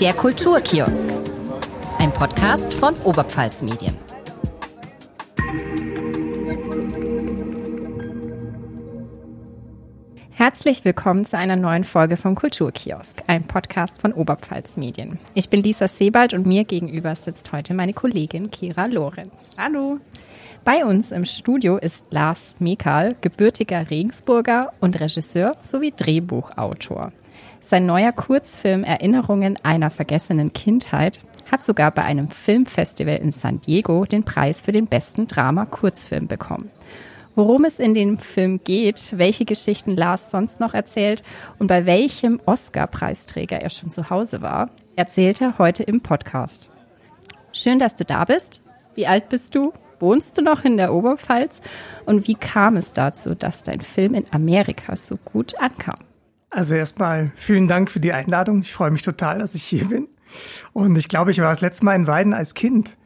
Der Kulturkiosk. Ein Podcast von Oberpfalz Medien. Herzlich willkommen zu einer neuen Folge vom Kulturkiosk, ein Podcast von Oberpfalz Medien. Ich bin Lisa Sebald und mir gegenüber sitzt heute meine Kollegin Kira Lorenz. Hallo. Bei uns im Studio ist Lars Mekal, gebürtiger Regensburger und Regisseur sowie Drehbuchautor. Sein neuer Kurzfilm Erinnerungen einer vergessenen Kindheit hat sogar bei einem Filmfestival in San Diego den Preis für den besten Drama-Kurzfilm bekommen. Worum es in dem Film geht, welche Geschichten Lars sonst noch erzählt und bei welchem Oscar-Preisträger er schon zu Hause war, erzählt er heute im Podcast. Schön, dass du da bist. Wie alt bist du? Wohnst du noch in der Oberpfalz? Und wie kam es dazu, dass dein Film in Amerika so gut ankam? Also erstmal vielen Dank für die Einladung. Ich freue mich total, dass ich hier bin. Und ich glaube, ich war das letzte Mal in Weiden als Kind.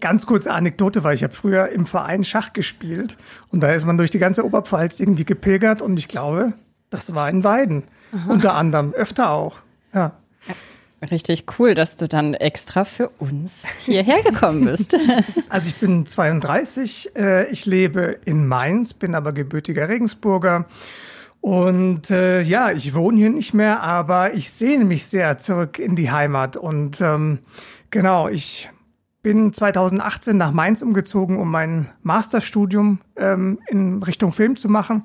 Ganz kurze Anekdote, weil ich habe früher im Verein Schach gespielt und da ist man durch die ganze Oberpfalz irgendwie gepilgert und ich glaube, das war in Weiden. Aha. Unter anderem, öfter auch. Ja. Richtig cool, dass du dann extra für uns hierher gekommen bist. Also ich bin 32, äh, ich lebe in Mainz, bin aber gebürtiger Regensburger und äh, ja, ich wohne hier nicht mehr, aber ich sehne mich sehr zurück in die Heimat. Und ähm, genau, ich bin 2018 nach Mainz umgezogen, um mein Masterstudium ähm, in Richtung Film zu machen.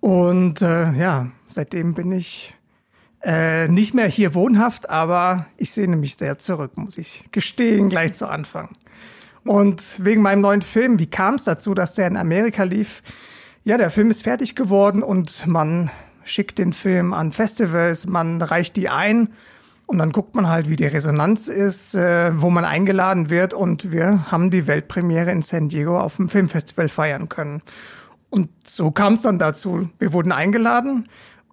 Und äh, ja, seitdem bin ich äh, nicht mehr hier wohnhaft, aber ich sehne mich sehr zurück, muss ich gestehen, gleich zu Anfang. Und wegen meinem neuen Film, wie kam es dazu, dass der in Amerika lief? Ja, der Film ist fertig geworden und man schickt den Film an Festivals, man reicht die ein und dann guckt man halt, wie die Resonanz ist, äh, wo man eingeladen wird und wir haben die Weltpremiere in San Diego auf dem Filmfestival feiern können. Und so kam es dann dazu. Wir wurden eingeladen.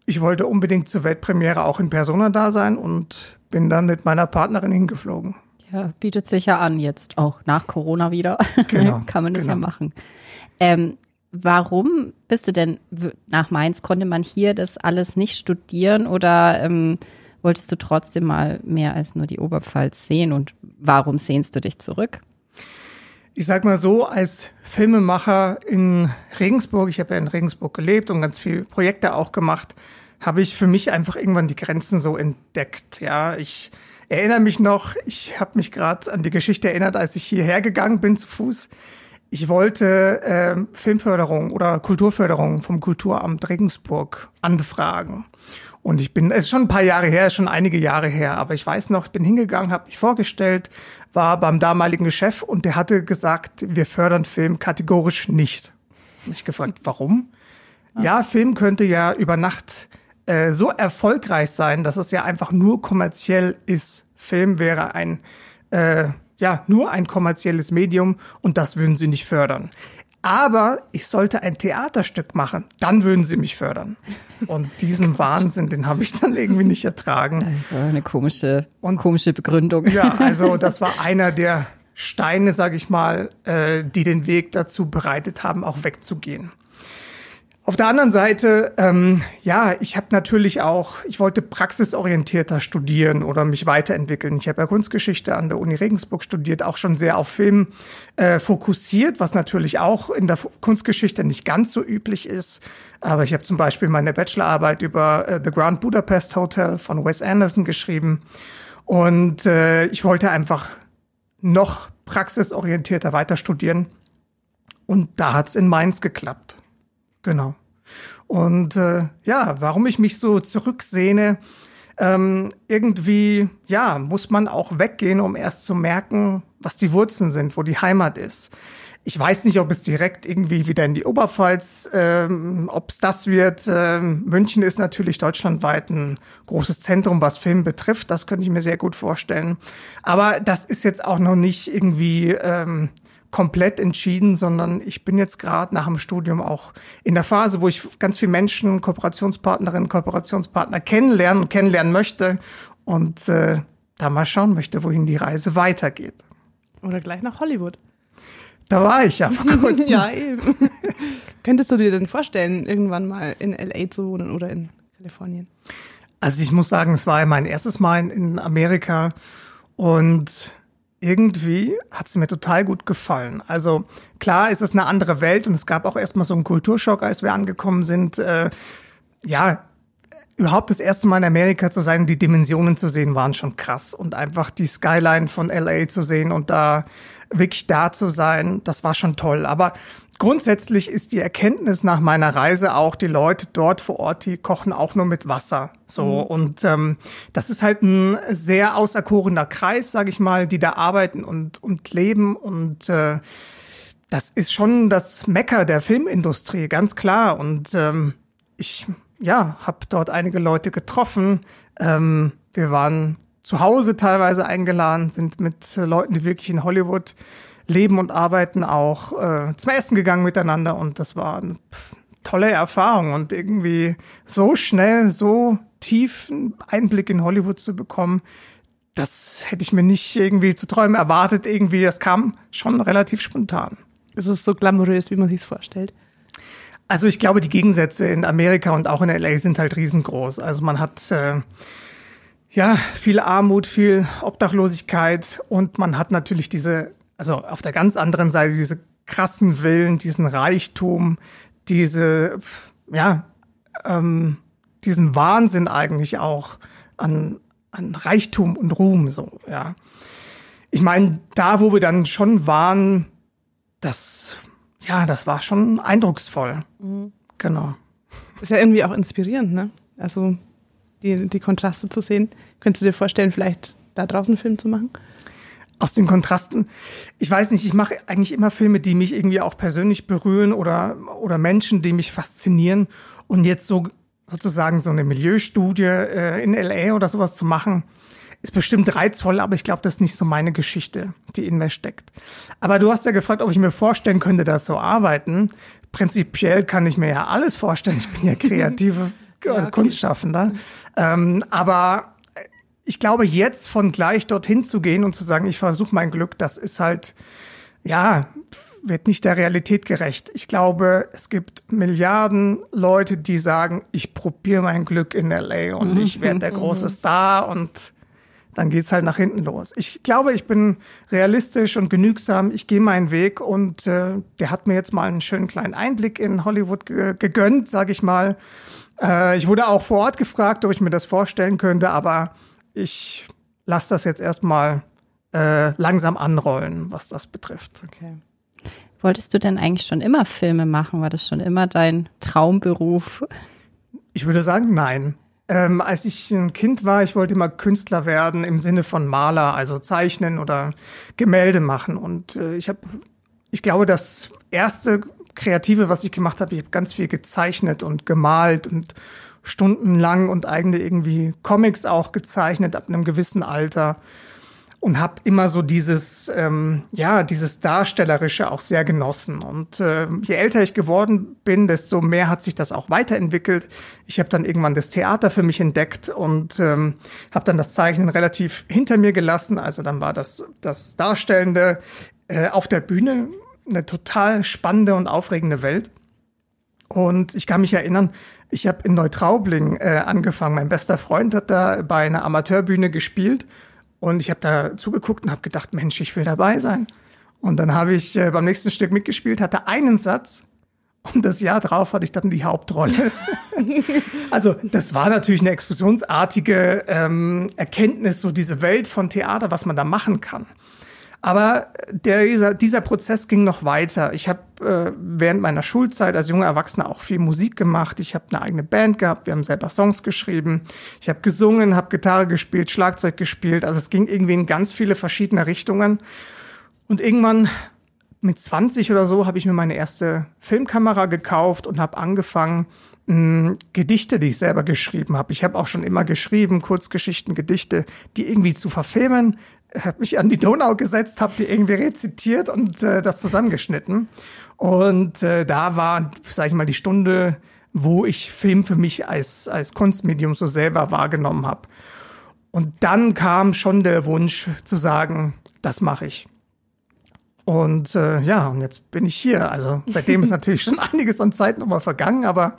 Ich wollte unbedingt zur Weltpremiere auch in Persona da sein und bin dann mit meiner Partnerin hingeflogen. Ja, bietet sich ja an jetzt auch nach Corona wieder. Genau, Kann man das genau. ja machen. Ähm, Warum bist du denn nach Mainz? Konnte man hier das alles nicht studieren oder ähm, wolltest du trotzdem mal mehr als nur die Oberpfalz sehen? Und warum sehnst du dich zurück? Ich sag mal so, als Filmemacher in Regensburg, ich habe ja in Regensburg gelebt und ganz viele Projekte auch gemacht, habe ich für mich einfach irgendwann die Grenzen so entdeckt. Ja, ich erinnere mich noch, ich habe mich gerade an die Geschichte erinnert, als ich hierher gegangen bin zu Fuß ich wollte äh, Filmförderung oder Kulturförderung vom Kulturamt Regensburg anfragen. Und ich bin, es ist schon ein paar Jahre her, schon einige Jahre her, aber ich weiß noch, ich bin hingegangen, habe mich vorgestellt, war beim damaligen Chef und der hatte gesagt, wir fördern Film kategorisch nicht. Und ich gefragt, warum? Ja, Film könnte ja über Nacht äh, so erfolgreich sein, dass es ja einfach nur kommerziell ist. Film wäre ein äh, ja, nur ein kommerzielles Medium und das würden sie nicht fördern. Aber ich sollte ein Theaterstück machen, dann würden sie mich fördern. Und diesen Wahnsinn, den habe ich dann irgendwie nicht ertragen. Also eine komische, und, komische Begründung. Ja, also das war einer der Steine, sage ich mal, äh, die den Weg dazu bereitet haben, auch wegzugehen. Auf der anderen Seite, ähm, ja, ich habe natürlich auch, ich wollte praxisorientierter studieren oder mich weiterentwickeln. Ich habe ja Kunstgeschichte an der Uni Regensburg studiert, auch schon sehr auf Film äh, fokussiert, was natürlich auch in der Kunstgeschichte nicht ganz so üblich ist. Aber ich habe zum Beispiel meine Bachelorarbeit über äh, The Grand Budapest Hotel von Wes Anderson geschrieben. Und äh, ich wollte einfach noch praxisorientierter weiter studieren. Und da hat's in Mainz geklappt. Genau. Und äh, ja, warum ich mich so zurücksehne, ähm, irgendwie, ja, muss man auch weggehen, um erst zu merken, was die Wurzeln sind, wo die Heimat ist. Ich weiß nicht, ob es direkt irgendwie wieder in die Oberpfalz, ähm, ob es das wird. Ähm, München ist natürlich deutschlandweit ein großes Zentrum, was Film betrifft. Das könnte ich mir sehr gut vorstellen. Aber das ist jetzt auch noch nicht irgendwie ähm, komplett entschieden, sondern ich bin jetzt gerade nach dem Studium auch in der Phase, wo ich ganz viele Menschen, Kooperationspartnerinnen, Kooperationspartner kennenlernen und kennenlernen möchte und äh, da mal schauen möchte, wohin die Reise weitergeht. Oder gleich nach Hollywood. Da war ich ja vor kurzem. ja, eben. Könntest du dir denn vorstellen, irgendwann mal in LA zu wohnen oder in Kalifornien? Also ich muss sagen, es war mein erstes Mal in Amerika und irgendwie hat es mir total gut gefallen. Also klar ist es eine andere Welt und es gab auch erstmal so einen Kulturschock, als wir angekommen sind. Äh, ja, überhaupt das erste Mal in Amerika zu sein, die Dimensionen zu sehen, waren schon krass. Und einfach die Skyline von LA zu sehen und da wirklich da zu sein, das war schon toll. Aber grundsätzlich ist die Erkenntnis nach meiner Reise auch, die Leute dort vor Ort, die kochen auch nur mit Wasser. So mhm. und ähm, das ist halt ein sehr auserkorener Kreis, sage ich mal, die da arbeiten und und leben und äh, das ist schon das Mecker der Filmindustrie, ganz klar. Und ähm, ich ja, habe dort einige Leute getroffen. Ähm, wir waren zu Hause teilweise eingeladen, sind mit Leuten, die wirklich in Hollywood leben und arbeiten, auch äh, zum Essen gegangen miteinander und das war eine tolle Erfahrung und irgendwie so schnell, so tief einen Einblick in Hollywood zu bekommen, das hätte ich mir nicht irgendwie zu träumen erwartet. Irgendwie, das kam schon relativ spontan. Es ist so glamourös, wie man sich vorstellt. Also ich glaube, die Gegensätze in Amerika und auch in LA sind halt riesengroß. Also man hat äh, ja viel Armut, viel Obdachlosigkeit und man hat natürlich diese also auf der ganz anderen Seite diese krassen Willen, diesen Reichtum, diese, ja, ähm, diesen Wahnsinn eigentlich auch an, an Reichtum und Ruhm, so, ja. Ich meine, da, wo wir dann schon waren, das, ja, das war schon eindrucksvoll. Mhm. Genau. Ist ja irgendwie auch inspirierend, ne? Also, die, die Kontraste zu sehen. Könntest du dir vorstellen, vielleicht da draußen einen Film zu machen? Aus den Kontrasten. Ich weiß nicht, ich mache eigentlich immer Filme, die mich irgendwie auch persönlich berühren oder, oder Menschen, die mich faszinieren. Und jetzt so sozusagen so eine Milieustudie äh, in LA oder sowas zu machen, ist bestimmt reizvoll, aber ich glaube, das ist nicht so meine Geschichte, die in mir steckt. Aber du hast ja gefragt, ob ich mir vorstellen könnte, da zu arbeiten. Prinzipiell kann ich mir ja alles vorstellen. Ich bin ja kreative ja, okay. Kunstschaffender. Ähm, aber ich glaube, jetzt von gleich dorthin zu gehen und zu sagen, ich versuche mein Glück, das ist halt, ja, wird nicht der Realität gerecht. Ich glaube, es gibt Milliarden Leute, die sagen, ich probiere mein Glück in LA und ich werde der große Star und dann geht's halt nach hinten los. Ich glaube, ich bin realistisch und genügsam. Ich gehe meinen Weg und äh, der hat mir jetzt mal einen schönen kleinen Einblick in Hollywood ge gegönnt, sage ich mal. Äh, ich wurde auch vor Ort gefragt, ob ich mir das vorstellen könnte, aber ich lasse das jetzt erstmal äh, langsam anrollen, was das betrifft. Okay. Wolltest du denn eigentlich schon immer Filme machen? War das schon immer dein Traumberuf? Ich würde sagen, nein. Ähm, als ich ein Kind war, ich wollte immer Künstler werden im Sinne von Maler, also zeichnen oder Gemälde machen. Und äh, ich habe, ich glaube, das erste Kreative, was ich gemacht habe, ich habe ganz viel gezeichnet und gemalt und stundenlang und eigene irgendwie Comics auch gezeichnet ab einem gewissen Alter und habe immer so dieses ähm, ja dieses darstellerische auch sehr genossen. Und äh, je älter ich geworden bin desto mehr hat sich das auch weiterentwickelt. Ich habe dann irgendwann das Theater für mich entdeckt und ähm, habe dann das Zeichnen relativ hinter mir gelassen. Also dann war das das Darstellende äh, auf der Bühne eine total spannende und aufregende Welt. Und ich kann mich erinnern ich habe in Neutraubling äh, angefangen. Mein bester Freund hat da bei einer Amateurbühne gespielt und ich habe da zugeguckt und habe gedacht, Mensch, ich will dabei sein. Und dann habe ich äh, beim nächsten Stück mitgespielt, hatte einen Satz und das Jahr drauf hatte ich dann die Hauptrolle. also das war natürlich eine explosionsartige ähm, Erkenntnis, so diese Welt von Theater, was man da machen kann. Aber der, dieser, dieser Prozess ging noch weiter. Ich habe äh, während meiner Schulzeit als junger Erwachsener auch viel Musik gemacht. Ich habe eine eigene Band gehabt, wir haben selber Songs geschrieben. Ich habe gesungen, habe Gitarre gespielt, Schlagzeug gespielt. Also es ging irgendwie in ganz viele verschiedene Richtungen. Und irgendwann mit 20 oder so habe ich mir meine erste Filmkamera gekauft und habe angefangen, mh, Gedichte, die ich selber geschrieben habe. Ich habe auch schon immer geschrieben, Kurzgeschichten, Gedichte, die irgendwie zu verfilmen, habe mich an die Donau gesetzt, habe die irgendwie rezitiert und äh, das zusammengeschnitten. Und äh, da war, sag ich mal, die Stunde, wo ich Film für mich als, als Kunstmedium so selber wahrgenommen habe. Und dann kam schon der Wunsch zu sagen, das mache ich. Und äh, ja, und jetzt bin ich hier. Also seitdem ist natürlich schon einiges an Zeit nochmal vergangen, aber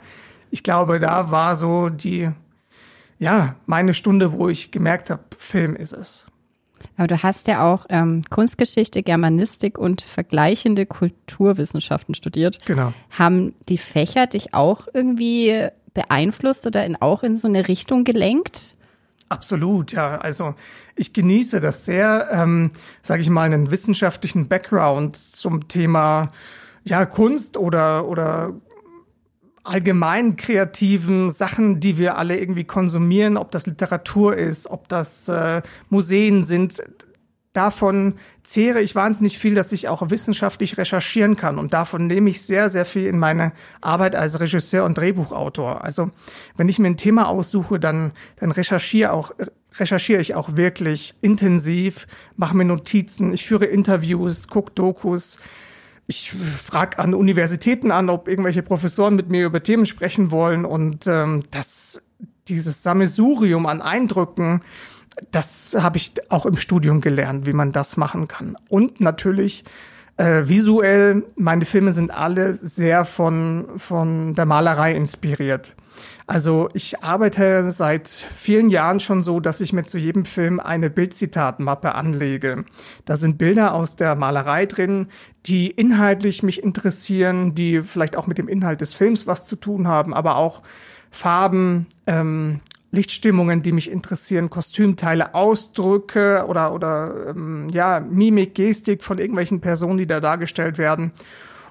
ich glaube, da war so die, ja, meine Stunde, wo ich gemerkt habe, Film ist es. Aber du hast ja auch ähm, Kunstgeschichte, Germanistik und vergleichende Kulturwissenschaften studiert. Genau. Haben die Fächer dich auch irgendwie beeinflusst oder in, auch in so eine Richtung gelenkt? Absolut, ja. Also ich genieße das sehr, ähm, sage ich mal, einen wissenschaftlichen Background zum Thema ja Kunst oder oder allgemein kreativen Sachen, die wir alle irgendwie konsumieren, ob das Literatur ist, ob das äh, Museen sind. Davon zehre ich wahnsinnig viel, dass ich auch wissenschaftlich recherchieren kann. Und davon nehme ich sehr, sehr viel in meine Arbeit als Regisseur und Drehbuchautor. Also wenn ich mir ein Thema aussuche, dann, dann recherchiere auch recherchiere ich auch wirklich intensiv, mache mir Notizen, ich führe Interviews, gucke Dokus, ich frage an Universitäten an, ob irgendwelche Professoren mit mir über Themen sprechen wollen und ähm, das, dieses Sammelsurium an Eindrücken, das habe ich auch im Studium gelernt, wie man das machen kann. Und natürlich äh, visuell, meine Filme sind alle sehr von, von der Malerei inspiriert. Also ich arbeite seit vielen Jahren schon so, dass ich mir zu jedem Film eine Bildzitatmappe anlege. Da sind Bilder aus der Malerei drin, die inhaltlich mich interessieren, die vielleicht auch mit dem Inhalt des Films was zu tun haben, aber auch Farben, ähm, Lichtstimmungen, die mich interessieren, Kostümteile, Ausdrücke oder, oder ähm, ja, Mimik, Gestik von irgendwelchen Personen, die da dargestellt werden.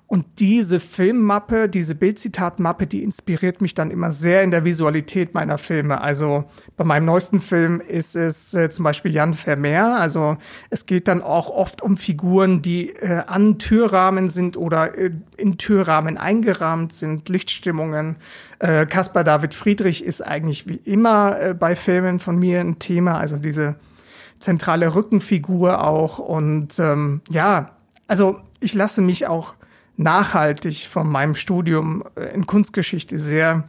Und diese Filmmappe, diese Bildzitatmappe, die inspiriert mich dann immer sehr in der Visualität meiner Filme. Also bei meinem neuesten Film ist es äh, zum Beispiel Jan Vermeer. Also es geht dann auch oft um Figuren, die äh, an Türrahmen sind oder äh, in Türrahmen eingerahmt sind, Lichtstimmungen. Äh, Caspar David Friedrich ist eigentlich wie immer äh, bei Filmen von mir ein Thema. Also diese zentrale Rückenfigur auch. Und ähm, ja, also ich lasse mich auch nachhaltig von meinem Studium äh, in Kunstgeschichte sehr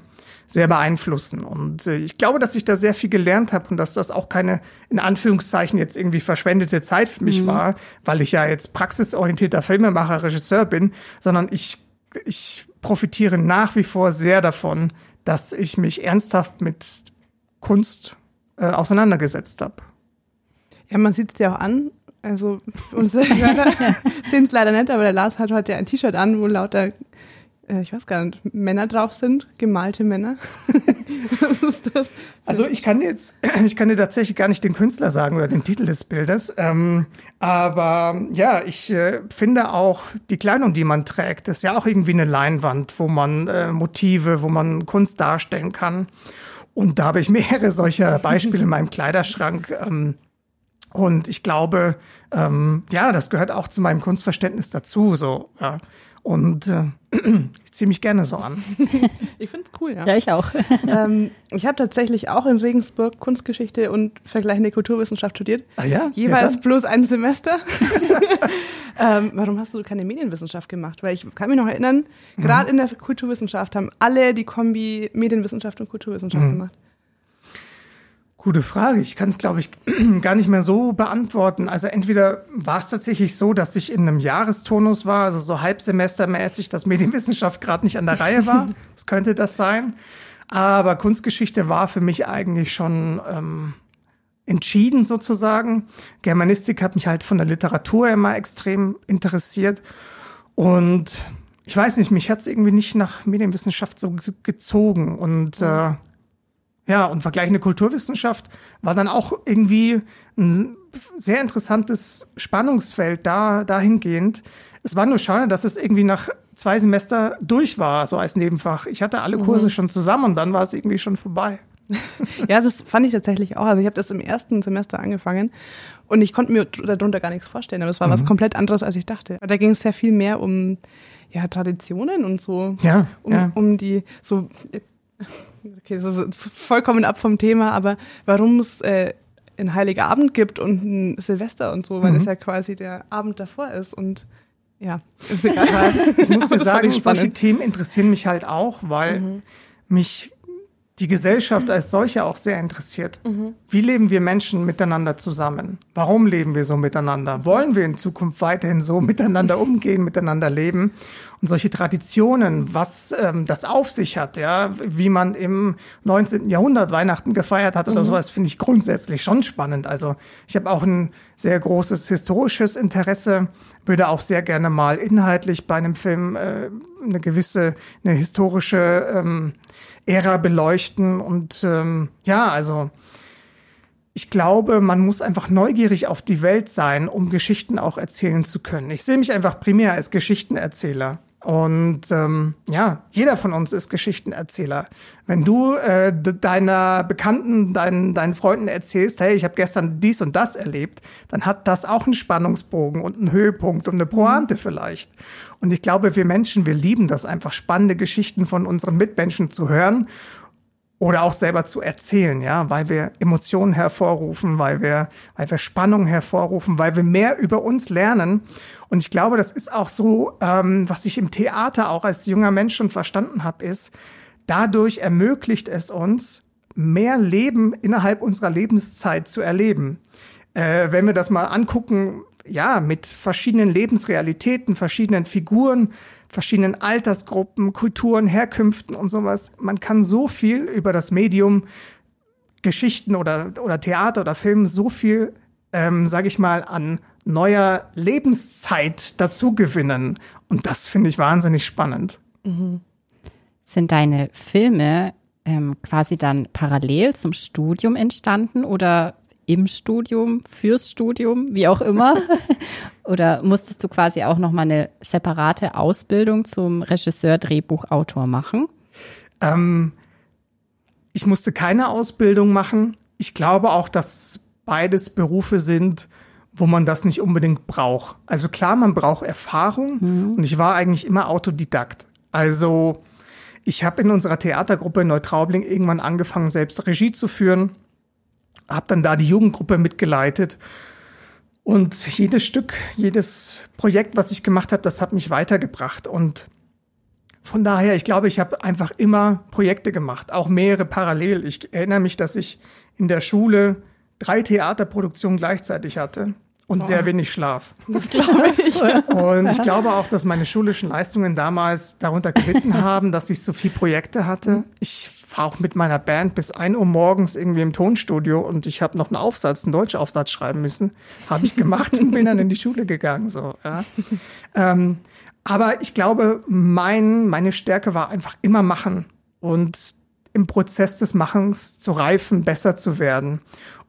sehr beeinflussen. Und äh, ich glaube, dass ich da sehr viel gelernt habe und dass das auch keine, in Anführungszeichen, jetzt irgendwie verschwendete Zeit für mich mhm. war, weil ich ja jetzt praxisorientierter Filmemacher, Regisseur bin, sondern ich, ich profitiere nach wie vor sehr davon, dass ich mich ernsthaft mit Kunst äh, auseinandergesetzt habe. Ja, man sieht es dir auch an. Also unsere Hörer sehen es leider nicht, aber der Lars hat heute ein T-Shirt an, wo lauter, äh, ich weiß gar nicht, Männer drauf sind, gemalte Männer. Was ist das? Also ich kann jetzt, ich kann dir tatsächlich gar nicht den Künstler sagen oder den Titel des Bildes. Ähm, aber ja, ich äh, finde auch die Kleidung, die man trägt, ist ja auch irgendwie eine Leinwand, wo man äh, Motive, wo man Kunst darstellen kann. Und da habe ich mehrere solcher Beispiele in meinem Kleiderschrank. Ähm, und ich glaube, ähm, ja, das gehört auch zu meinem Kunstverständnis dazu. So, ja. Und äh, ich ziehe mich gerne so an. ich finde es cool, ja. Ja, ich auch. ähm, ich habe tatsächlich auch in Regensburg Kunstgeschichte und vergleichende Kulturwissenschaft studiert. Ah ja? Jeweils ja, bloß ein Semester. ähm, warum hast du keine Medienwissenschaft gemacht? Weil ich kann mich noch erinnern, mhm. gerade in der Kulturwissenschaft haben alle die Kombi Medienwissenschaft und Kulturwissenschaft mhm. gemacht. Gute Frage. Ich kann es, glaube ich, gar nicht mehr so beantworten. Also entweder war es tatsächlich so, dass ich in einem Jahrestonus war, also so halbsemestermäßig, dass Medienwissenschaft gerade nicht an der Reihe war. Das könnte das sein. Aber Kunstgeschichte war für mich eigentlich schon ähm, entschieden sozusagen. Germanistik hat mich halt von der Literatur immer extrem interessiert. Und ich weiß nicht, mich hat es irgendwie nicht nach Medienwissenschaft so gezogen. Und äh, ja, und vergleichende Kulturwissenschaft war dann auch irgendwie ein sehr interessantes Spannungsfeld da, dahingehend. Es war nur schade, dass es irgendwie nach zwei Semester durch war, so als Nebenfach. Ich hatte alle Kurse mhm. schon zusammen und dann war es irgendwie schon vorbei. ja, das fand ich tatsächlich auch. Also ich habe das im ersten Semester angefangen und ich konnte mir darunter gar nichts vorstellen, aber es war mhm. was komplett anderes, als ich dachte. Da ging es sehr viel mehr um ja, Traditionen und so. Ja, um, ja. um die so okay, das ist vollkommen ab vom Thema, aber warum es äh, ein Heiliger Abend gibt und ein Silvester und so, weil mhm. das ja quasi der Abend davor ist und ja, ist egal. ich muss dir sagen, solche Themen interessieren mich halt auch, weil mhm. mich die Gesellschaft als solche auch sehr interessiert. Mhm. Wie leben wir Menschen miteinander zusammen? Warum leben wir so miteinander? Wollen wir in Zukunft weiterhin so miteinander umgehen, miteinander leben? und solche Traditionen, was ähm, das auf sich hat, ja, wie man im 19. Jahrhundert Weihnachten gefeiert hat oder mhm. sowas, finde ich grundsätzlich schon spannend. Also ich habe auch ein sehr großes historisches Interesse, würde auch sehr gerne mal inhaltlich bei einem Film äh, eine gewisse, eine historische ähm, Ära beleuchten und ähm, ja, also ich glaube, man muss einfach neugierig auf die Welt sein, um Geschichten auch erzählen zu können. Ich sehe mich einfach primär als Geschichtenerzähler. Und ähm, ja, jeder von uns ist Geschichtenerzähler. Wenn du äh, deiner Bekannten, deinen, deinen Freunden erzählst, hey, ich habe gestern dies und das erlebt, dann hat das auch einen Spannungsbogen und einen Höhepunkt und eine Pointe vielleicht. Und ich glaube, wir Menschen, wir lieben das einfach, spannende Geschichten von unseren Mitmenschen zu hören oder auch selber zu erzählen, ja, weil wir Emotionen hervorrufen, weil wir, weil wir Spannung hervorrufen, weil wir mehr über uns lernen. Und ich glaube, das ist auch so, ähm, was ich im Theater auch als junger Mensch schon verstanden habe, ist, dadurch ermöglicht es uns, mehr Leben innerhalb unserer Lebenszeit zu erleben. Äh, wenn wir das mal angucken, ja, mit verschiedenen Lebensrealitäten, verschiedenen Figuren, verschiedenen Altersgruppen, Kulturen, Herkünften und sowas. Man kann so viel über das Medium Geschichten oder, oder Theater oder Film so viel, ähm, sage ich mal, an neuer Lebenszeit dazu gewinnen. Und das finde ich wahnsinnig spannend. Mhm. Sind deine Filme ähm, quasi dann parallel zum Studium entstanden oder im Studium, fürs Studium, wie auch immer? Oder musstest du quasi auch nochmal eine separate Ausbildung zum Regisseur, Drehbuchautor machen? Ähm, ich musste keine Ausbildung machen. Ich glaube auch, dass beides Berufe sind, wo man das nicht unbedingt braucht. Also klar, man braucht Erfahrung mhm. und ich war eigentlich immer Autodidakt. Also ich habe in unserer Theatergruppe in Neutraubling irgendwann angefangen, selbst Regie zu führen habe dann da die Jugendgruppe mitgeleitet. Und jedes Stück, jedes Projekt, was ich gemacht habe, das hat mich weitergebracht. Und von daher, ich glaube, ich habe einfach immer Projekte gemacht, auch mehrere parallel. Ich erinnere mich, dass ich in der Schule drei Theaterproduktionen gleichzeitig hatte und Boah. sehr wenig Schlaf. Das glaube ich. und ich glaube auch, dass meine schulischen Leistungen damals darunter gelitten haben, dass ich so viele Projekte hatte. Ich war auch mit meiner Band bis ein Uhr morgens irgendwie im Tonstudio und ich habe noch einen Aufsatz, einen Deutschaufsatz schreiben müssen. Habe ich gemacht und bin dann in die Schule gegangen. So, ja. ähm, aber ich glaube, mein, meine Stärke war einfach immer machen und im Prozess des Machens zu reifen, besser zu werden.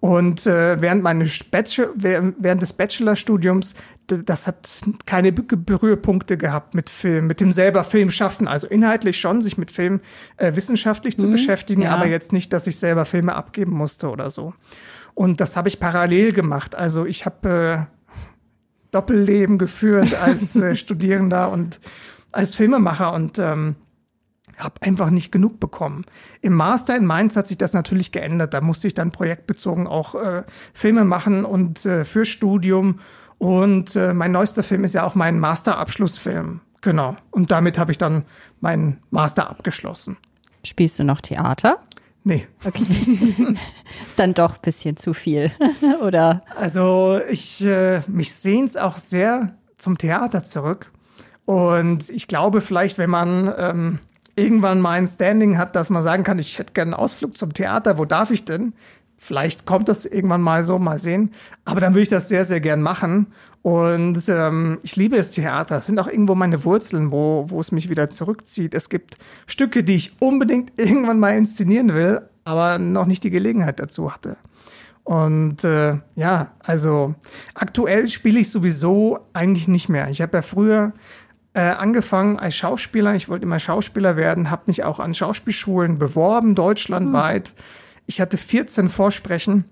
Und äh, während, meines Bachelor, während des Bachelorstudiums, das hat keine Berührpunkte gehabt mit Film, mit dem selber Film schaffen. Also inhaltlich schon, sich mit Film äh, wissenschaftlich zu mhm, beschäftigen, ja. aber jetzt nicht, dass ich selber Filme abgeben musste oder so. Und das habe ich parallel gemacht. Also ich habe äh, Doppelleben geführt als äh, Studierender und als Filmemacher und ähm, habe einfach nicht genug bekommen. Im Master in Mainz hat sich das natürlich geändert. Da musste ich dann projektbezogen auch äh, Filme machen und äh, für Studium. Und äh, mein neuester Film ist ja auch mein Masterabschlussfilm. Genau. Und damit habe ich dann meinen Master abgeschlossen. Spielst du noch Theater? Nee. Okay. ist dann doch ein bisschen zu viel, oder? Also ich, äh, mich sehnt auch sehr zum Theater zurück. Und ich glaube vielleicht, wenn man ähm, irgendwann mal ein Standing hat, dass man sagen kann, ich hätte gerne einen Ausflug zum Theater, wo darf ich denn? Vielleicht kommt das irgendwann mal so, mal sehen. Aber dann würde ich das sehr, sehr gern machen. Und ähm, ich liebe das Theater. Es sind auch irgendwo meine Wurzeln, wo, wo es mich wieder zurückzieht. Es gibt Stücke, die ich unbedingt irgendwann mal inszenieren will, aber noch nicht die Gelegenheit dazu hatte. Und äh, ja, also aktuell spiele ich sowieso eigentlich nicht mehr. Ich habe ja früher äh, angefangen als Schauspieler. Ich wollte immer Schauspieler werden, habe mich auch an Schauspielschulen beworben, deutschlandweit. Mhm. Ich hatte 14 Vorsprechen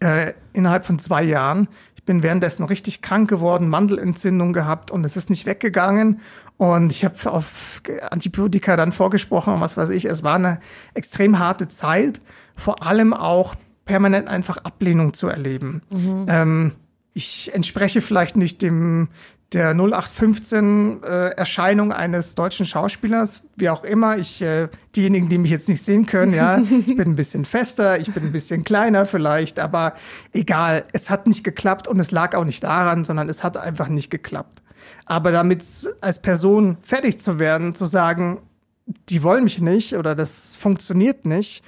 äh, innerhalb von zwei Jahren. Ich bin währenddessen richtig krank geworden, Mandelentzündung gehabt und es ist nicht weggegangen. Und ich habe auf Antibiotika dann vorgesprochen und was weiß ich. Es war eine extrem harte Zeit, vor allem auch permanent einfach Ablehnung zu erleben. Mhm. Ähm, ich entspreche vielleicht nicht dem der 0815 äh, Erscheinung eines deutschen Schauspielers, wie auch immer. Ich, äh, diejenigen, die mich jetzt nicht sehen können, ja, ich bin ein bisschen fester, ich bin ein bisschen kleiner vielleicht, aber egal, es hat nicht geklappt und es lag auch nicht daran, sondern es hat einfach nicht geklappt. Aber damit als Person fertig zu werden, zu sagen, die wollen mich nicht oder das funktioniert nicht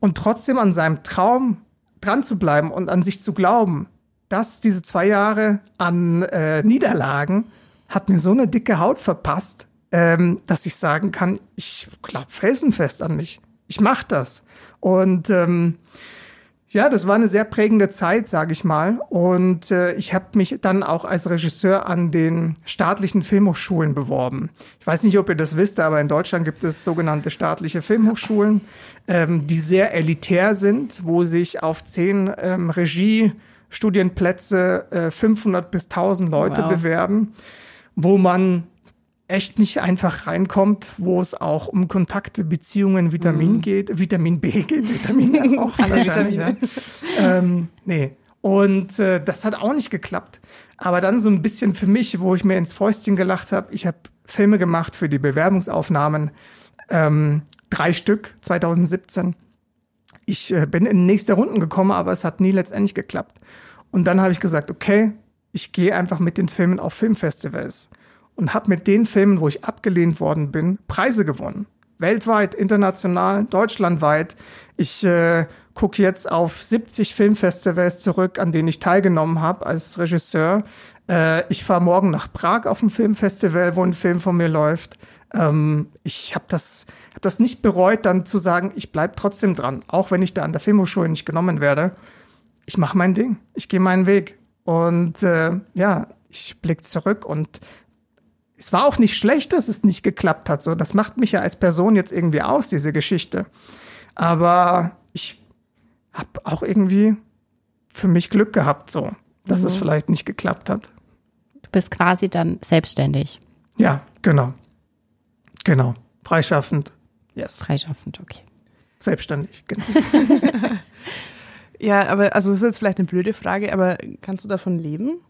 und trotzdem an seinem Traum dran zu bleiben und an sich zu glauben, dass diese zwei Jahre an äh, Niederlagen hat mir so eine dicke Haut verpasst, ähm, dass ich sagen kann, ich glaube felsenfest an mich. Ich mache das. Und ähm, ja, das war eine sehr prägende Zeit, sage ich mal. Und äh, ich habe mich dann auch als Regisseur an den staatlichen Filmhochschulen beworben. Ich weiß nicht, ob ihr das wisst, aber in Deutschland gibt es sogenannte staatliche Filmhochschulen, ähm, die sehr elitär sind, wo sich auf zehn ähm, Regiestudienplätze äh, 500 bis 1000 Leute wow. bewerben, wo man echt nicht einfach reinkommt, wo es auch um Kontakte, Beziehungen, Vitamin mhm. geht, Vitamin B geht, Vitamin auch wahrscheinlich. ja. ähm, nee. Und äh, das hat auch nicht geklappt. Aber dann so ein bisschen für mich, wo ich mir ins Fäustchen gelacht habe, ich habe Filme gemacht für die Bewerbungsaufnahmen, ähm, drei Stück 2017. Ich äh, bin in nächste Runden gekommen, aber es hat nie letztendlich geklappt. Und dann habe ich gesagt, okay, ich gehe einfach mit den Filmen auf Filmfestivals und habe mit den Filmen, wo ich abgelehnt worden bin, Preise gewonnen. Weltweit, international, deutschlandweit. Ich äh, gucke jetzt auf 70 Filmfestivals zurück, an denen ich teilgenommen habe als Regisseur. Äh, ich fahre morgen nach Prag auf ein Filmfestival, wo ein Film von mir läuft. Ähm, ich habe das, hab das nicht bereut, dann zu sagen, ich bleib trotzdem dran, auch wenn ich da an der Filmhochschule nicht genommen werde. Ich mache mein Ding, ich gehe meinen Weg. Und äh, ja, ich blick zurück und es war auch nicht schlecht, dass es nicht geklappt hat. So, das macht mich ja als Person jetzt irgendwie aus, diese Geschichte. Aber ich habe auch irgendwie für mich Glück gehabt, so, dass mhm. es vielleicht nicht geklappt hat. Du bist quasi dann selbstständig. Ja, genau. Genau. Freischaffend. Yes. Freischaffend, okay. Selbstständig, genau. ja, aber also das ist jetzt vielleicht eine blöde Frage, aber kannst du davon leben?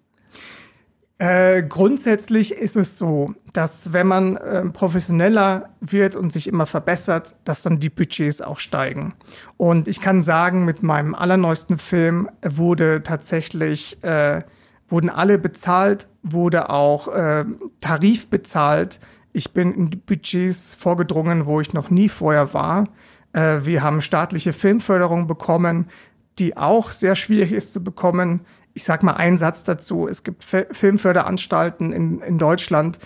Äh, grundsätzlich ist es so, dass wenn man äh, professioneller wird und sich immer verbessert, dass dann die Budgets auch steigen. Und ich kann sagen, mit meinem allerneuesten Film wurde tatsächlich, äh, wurden alle bezahlt, wurde auch äh, Tarif bezahlt. Ich bin in Budgets vorgedrungen, wo ich noch nie vorher war. Äh, wir haben staatliche Filmförderung bekommen, die auch sehr schwierig ist zu bekommen ich sag mal einen Satz dazu. Es gibt F Filmförderanstalten in, in Deutschland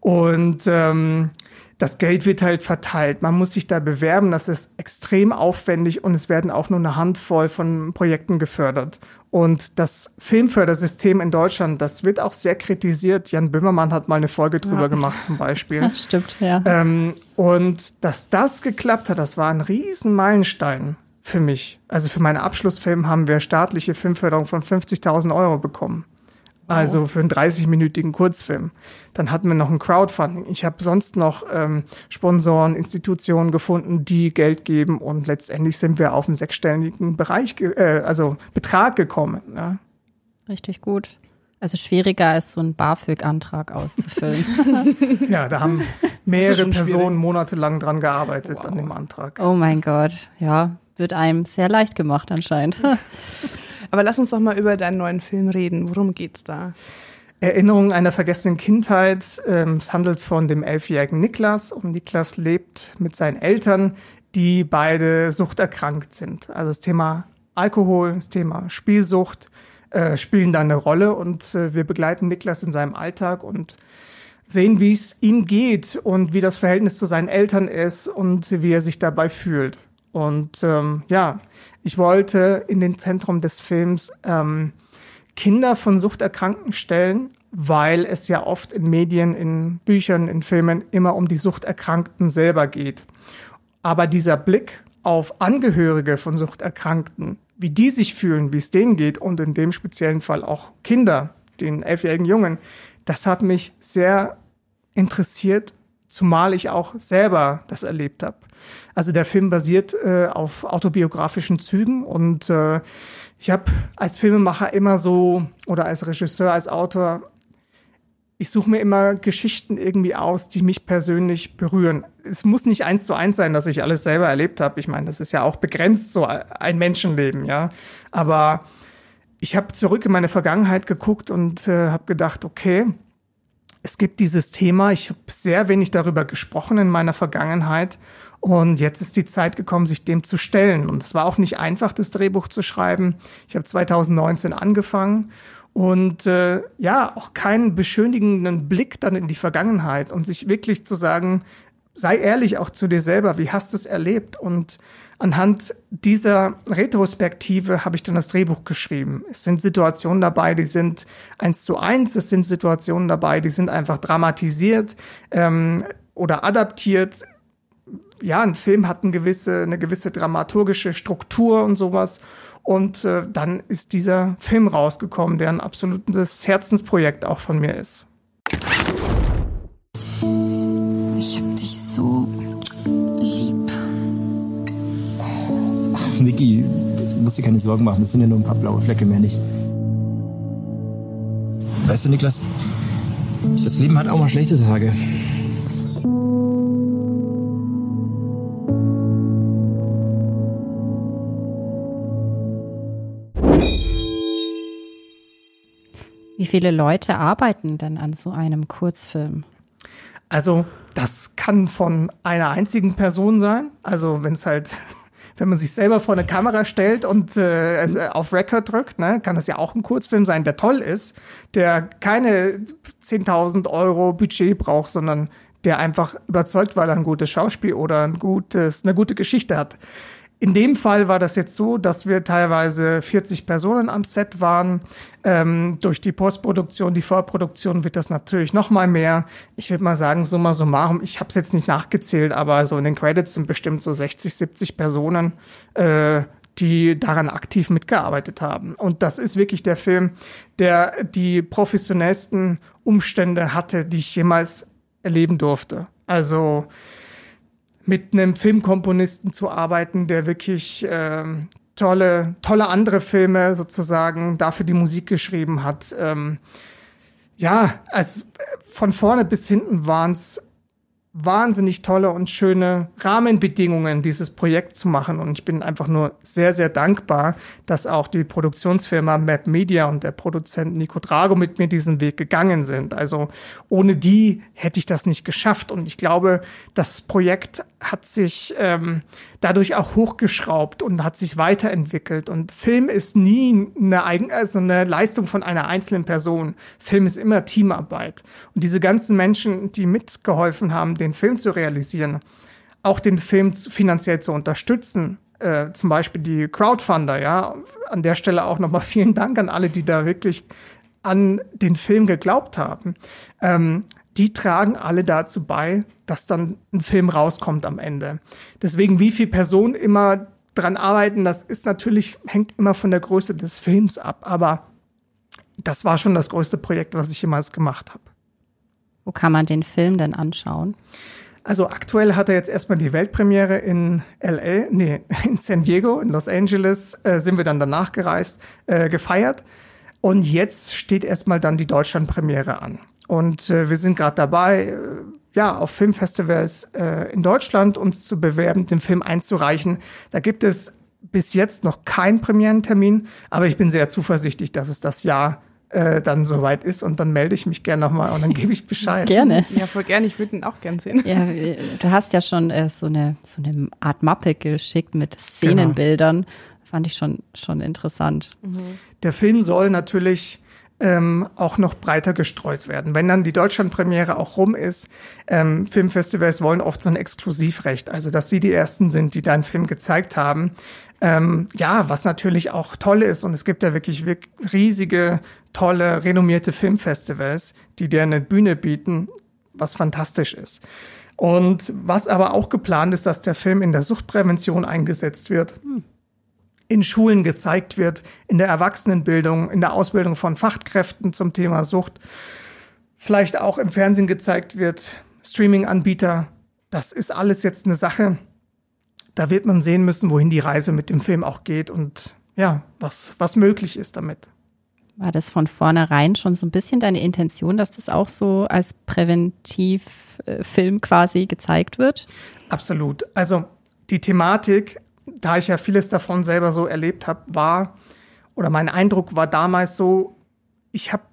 und ähm, das Geld wird halt verteilt. Man muss sich da bewerben. Das ist extrem aufwendig und es werden auch nur eine Handvoll von Projekten gefördert. Und das Filmfördersystem in Deutschland, das wird auch sehr kritisiert. Jan Böhmermann hat mal eine Folge drüber ja. gemacht zum Beispiel. Stimmt, ja. Ähm, und dass das geklappt hat, das war ein riesen Meilenstein für mich. Also für meinen Abschlussfilm haben wir staatliche Filmförderung von 50.000 Euro bekommen. Also für einen 30-minütigen Kurzfilm. Dann hatten wir noch ein Crowdfunding. Ich habe sonst noch ähm, Sponsoren, Institutionen gefunden, die Geld geben und letztendlich sind wir auf einen sechsstelligen Bereich, äh, also Betrag gekommen. Ja. Richtig gut. Also schwieriger als so ein BAföG-Antrag auszufüllen. ja, da haben mehrere Personen monatelang dran gearbeitet wow. an dem Antrag. Oh mein Gott, ja, wird einem sehr leicht gemacht anscheinend. Aber lass uns doch mal über deinen neuen Film reden. Worum geht's da? Erinnerung einer vergessenen Kindheit. Ähm, es handelt von dem elfjährigen Niklas und Niklas lebt mit seinen Eltern, die beide suchterkrankt sind. Also das Thema Alkohol, das Thema Spielsucht äh, spielen da eine Rolle und äh, wir begleiten Niklas in seinem Alltag und sehen, wie es ihm geht und wie das Verhältnis zu seinen Eltern ist und wie er sich dabei fühlt. Und ähm, ja, ich wollte in den Zentrum des Films ähm, Kinder von Suchterkrankten stellen, weil es ja oft in Medien, in Büchern, in Filmen immer um die Suchterkrankten selber geht. Aber dieser Blick auf Angehörige von Suchterkrankten, wie die sich fühlen, wie es denen geht und in dem speziellen Fall auch Kinder, den elfjährigen Jungen, das hat mich sehr interessiert, zumal ich auch selber das erlebt habe. Also der Film basiert äh, auf autobiografischen Zügen und äh, ich habe als Filmemacher immer so oder als Regisseur, als Autor, ich suche mir immer Geschichten irgendwie aus, die mich persönlich berühren. Es muss nicht eins zu eins sein, dass ich alles selber erlebt habe. Ich meine, das ist ja auch begrenzt so ein Menschenleben, ja. Aber ich habe zurück in meine Vergangenheit geguckt und äh, habe gedacht, okay, es gibt dieses Thema, ich habe sehr wenig darüber gesprochen in meiner Vergangenheit und jetzt ist die Zeit gekommen, sich dem zu stellen. Und es war auch nicht einfach, das Drehbuch zu schreiben. Ich habe 2019 angefangen und äh, ja, auch keinen beschönigenden Blick dann in die Vergangenheit und sich wirklich zu sagen, sei ehrlich auch zu dir selber, wie hast du es erlebt? Und anhand dieser Retrospektive habe ich dann das Drehbuch geschrieben. Es sind Situationen dabei, die sind eins zu eins, es sind Situationen dabei, die sind einfach dramatisiert ähm, oder adaptiert ja, ein Film hat eine gewisse, eine gewisse dramaturgische Struktur und sowas. Und äh, dann ist dieser Film rausgekommen, der ein absolutes Herzensprojekt auch von mir ist. Niki, du musst dir keine Sorgen machen, das sind ja nur ein paar blaue Flecke mehr nicht. Weißt du, Niklas, das Leben hat auch mal schlechte Tage. Wie viele Leute arbeiten denn an so einem Kurzfilm? Also, das kann von einer einzigen Person sein. Also, wenn es halt, wenn man sich selber vor eine Kamera stellt und äh, auf Record drückt, ne, kann das ja auch ein Kurzfilm sein, der toll ist, der keine 10.000 Euro Budget braucht, sondern der einfach überzeugt, weil er ein gutes Schauspiel oder ein gutes, eine gute Geschichte hat. In dem Fall war das jetzt so, dass wir teilweise 40 Personen am Set waren. Ähm, durch die Postproduktion, die Vorproduktion wird das natürlich noch mal mehr. Ich würde mal sagen, summa summarum, ich habe es jetzt nicht nachgezählt, aber so in den Credits sind bestimmt so 60, 70 Personen, äh, die daran aktiv mitgearbeitet haben. Und das ist wirklich der Film, der die professionellsten Umstände hatte, die ich jemals erleben durfte. Also mit einem Filmkomponisten zu arbeiten, der wirklich ähm, tolle, tolle andere Filme sozusagen dafür die Musik geschrieben hat. Ähm, ja, also von vorne bis hinten waren es wahnsinnig tolle und schöne Rahmenbedingungen, dieses Projekt zu machen. Und ich bin einfach nur sehr, sehr dankbar, dass auch die Produktionsfirma Map Media und der Produzent Nico Drago mit mir diesen Weg gegangen sind. Also ohne die hätte ich das nicht geschafft. Und ich glaube, das Projekt hat sich ähm, dadurch auch hochgeschraubt und hat sich weiterentwickelt. Und Film ist nie eine, Eigen also eine Leistung von einer einzelnen Person. Film ist immer Teamarbeit. Und diese ganzen Menschen, die mitgeholfen haben, den Film zu realisieren, auch den Film finanziell zu unterstützen, äh, zum Beispiel die Crowdfunder, ja, an der Stelle auch nochmal vielen Dank an alle, die da wirklich an den Film geglaubt haben. Ähm, die tragen alle dazu bei, dass dann ein Film rauskommt am Ende. Deswegen, wie viele Personen immer dran arbeiten, das ist natürlich, hängt immer von der Größe des Films ab. Aber das war schon das größte Projekt, was ich jemals gemacht habe. Wo kann man den Film denn anschauen? Also aktuell hat er jetzt erstmal die Weltpremiere in LA, nee, in San Diego, in Los Angeles, äh, sind wir dann danach gereist, äh, gefeiert. Und jetzt steht erstmal dann die Deutschlandpremiere an. Und äh, wir sind gerade dabei, äh, ja, auf Filmfestivals äh, in Deutschland uns zu bewerben, den Film einzureichen. Da gibt es bis jetzt noch keinen Premierentermin, aber ich bin sehr zuversichtlich, dass es das Jahr äh, dann soweit ist und dann melde ich mich gerne nochmal und dann gebe ich Bescheid. Gerne. Ja, voll gerne. Ich würde ihn auch gern sehen. Ja, du hast ja schon äh, so eine so eine Art Mappe geschickt mit Szenenbildern. Genau. Fand ich schon schon interessant. Mhm. Der Film soll natürlich ähm, auch noch breiter gestreut werden. Wenn dann die Deutschlandpremiere auch rum ist, ähm, Filmfestivals wollen oft so ein Exklusivrecht, also dass sie die ersten sind, die deinen Film gezeigt haben. Ähm, ja, was natürlich auch toll ist und es gibt ja wirklich, wirklich riesige, tolle, renommierte Filmfestivals, die dir eine Bühne bieten, was fantastisch ist. Und was aber auch geplant ist, dass der Film in der Suchtprävention eingesetzt wird. Hm in Schulen gezeigt wird, in der Erwachsenenbildung, in der Ausbildung von Fachkräften zum Thema Sucht, vielleicht auch im Fernsehen gezeigt wird, Streaming-Anbieter. Das ist alles jetzt eine Sache. Da wird man sehen müssen, wohin die Reise mit dem Film auch geht und ja, was, was möglich ist damit. War das von vornherein schon so ein bisschen deine Intention, dass das auch so als Präventivfilm quasi gezeigt wird? Absolut. Also die Thematik da ich ja vieles davon selber so erlebt habe, war oder mein Eindruck war damals so, ich habe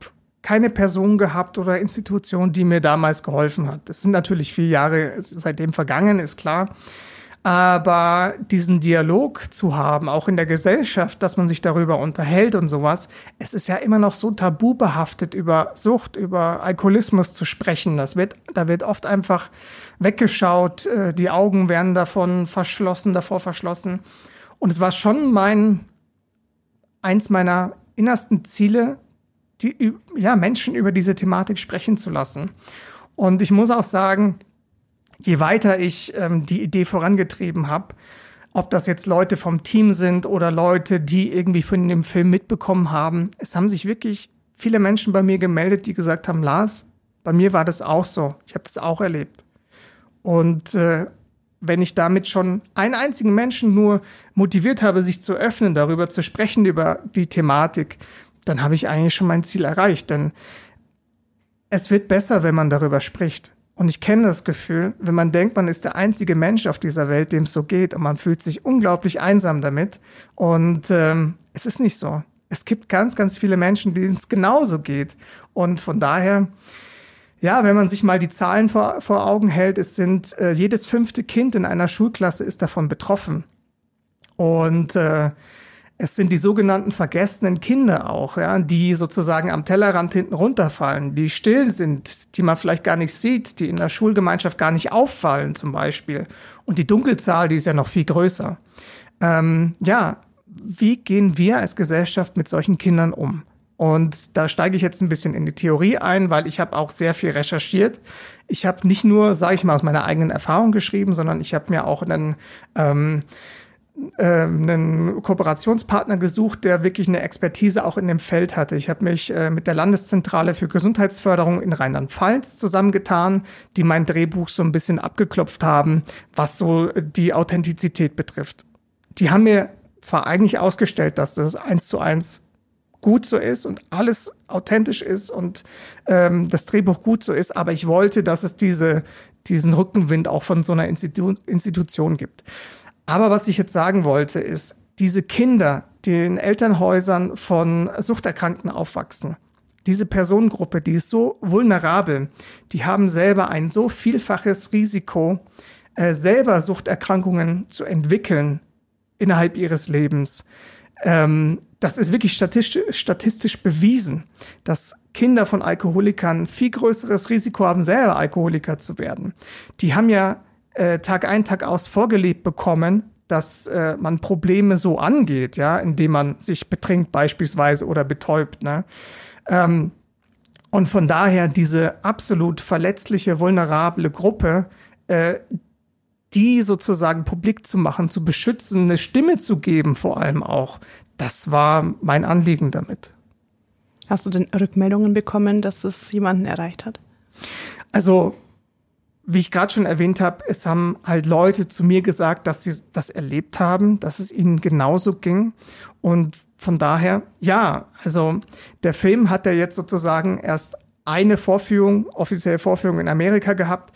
keine Person gehabt oder Institution, die mir damals geholfen hat. Es sind natürlich vier Jahre seitdem vergangen, ist klar. Aber diesen Dialog zu haben, auch in der Gesellschaft, dass man sich darüber unterhält und sowas, es ist ja immer noch so tabubehaftet, über Sucht, über Alkoholismus zu sprechen. Das wird, da wird oft einfach weggeschaut, äh, die Augen werden davon verschlossen, davor verschlossen. Und es war schon mein, eins meiner innersten Ziele, die, ja, Menschen über diese Thematik sprechen zu lassen. Und ich muss auch sagen, je weiter ich ähm, die Idee vorangetrieben habe, ob das jetzt Leute vom Team sind oder Leute, die irgendwie von dem Film mitbekommen haben, es haben sich wirklich viele Menschen bei mir gemeldet, die gesagt haben, Lars, bei mir war das auch so. Ich habe das auch erlebt. Und äh, wenn ich damit schon einen einzigen Menschen nur motiviert habe, sich zu öffnen, darüber zu sprechen, über die Thematik, dann habe ich eigentlich schon mein Ziel erreicht. Denn es wird besser, wenn man darüber spricht. Und ich kenne das Gefühl, wenn man denkt, man ist der einzige Mensch auf dieser Welt, dem es so geht, und man fühlt sich unglaublich einsam damit. Und ähm, es ist nicht so. Es gibt ganz, ganz viele Menschen, denen es genauso geht. Und von daher, ja, wenn man sich mal die Zahlen vor, vor Augen hält, es sind äh, jedes fünfte Kind in einer Schulklasse ist davon betroffen. Und äh, es sind die sogenannten vergessenen Kinder auch, ja, die sozusagen am Tellerrand hinten runterfallen, die still sind, die man vielleicht gar nicht sieht, die in der Schulgemeinschaft gar nicht auffallen zum Beispiel. Und die Dunkelzahl, die ist ja noch viel größer. Ähm, ja, wie gehen wir als Gesellschaft mit solchen Kindern um? Und da steige ich jetzt ein bisschen in die Theorie ein, weil ich habe auch sehr viel recherchiert. Ich habe nicht nur, sage ich mal, aus meiner eigenen Erfahrung geschrieben, sondern ich habe mir auch einen ähm, äh, einen Kooperationspartner gesucht, der wirklich eine Expertise auch in dem Feld hatte. Ich habe mich äh, mit der Landeszentrale für Gesundheitsförderung in Rheinland-Pfalz zusammengetan, die mein Drehbuch so ein bisschen abgeklopft haben, was so die Authentizität betrifft. Die haben mir zwar eigentlich ausgestellt, dass das eins zu eins gut so ist und alles authentisch ist und ähm, das Drehbuch gut so ist, aber ich wollte, dass es diese, diesen Rückenwind auch von so einer Institu Institution gibt. Aber was ich jetzt sagen wollte, ist, diese Kinder, die in Elternhäusern von Suchterkrankten aufwachsen, diese Personengruppe, die ist so vulnerabel, die haben selber ein so vielfaches Risiko, äh, selber Suchterkrankungen zu entwickeln innerhalb ihres Lebens. Ähm, das ist wirklich statistisch, statistisch bewiesen, dass Kinder von Alkoholikern viel größeres Risiko haben, selber Alkoholiker zu werden. Die haben ja äh, Tag ein, Tag aus vorgelebt bekommen, dass äh, man Probleme so angeht, ja, indem man sich betrinkt beispielsweise oder betäubt. Ne? Ähm, und von daher diese absolut verletzliche, vulnerable Gruppe, äh, die sozusagen publik zu machen, zu beschützen, eine Stimme zu geben, vor allem auch, das war mein Anliegen damit. Hast du denn Rückmeldungen bekommen, dass es jemanden erreicht hat? Also wie ich gerade schon erwähnt habe, es haben halt Leute zu mir gesagt, dass sie das erlebt haben, dass es ihnen genauso ging. Und von daher, ja, also der Film hat ja jetzt sozusagen erst eine Vorführung, offizielle Vorführung in Amerika gehabt.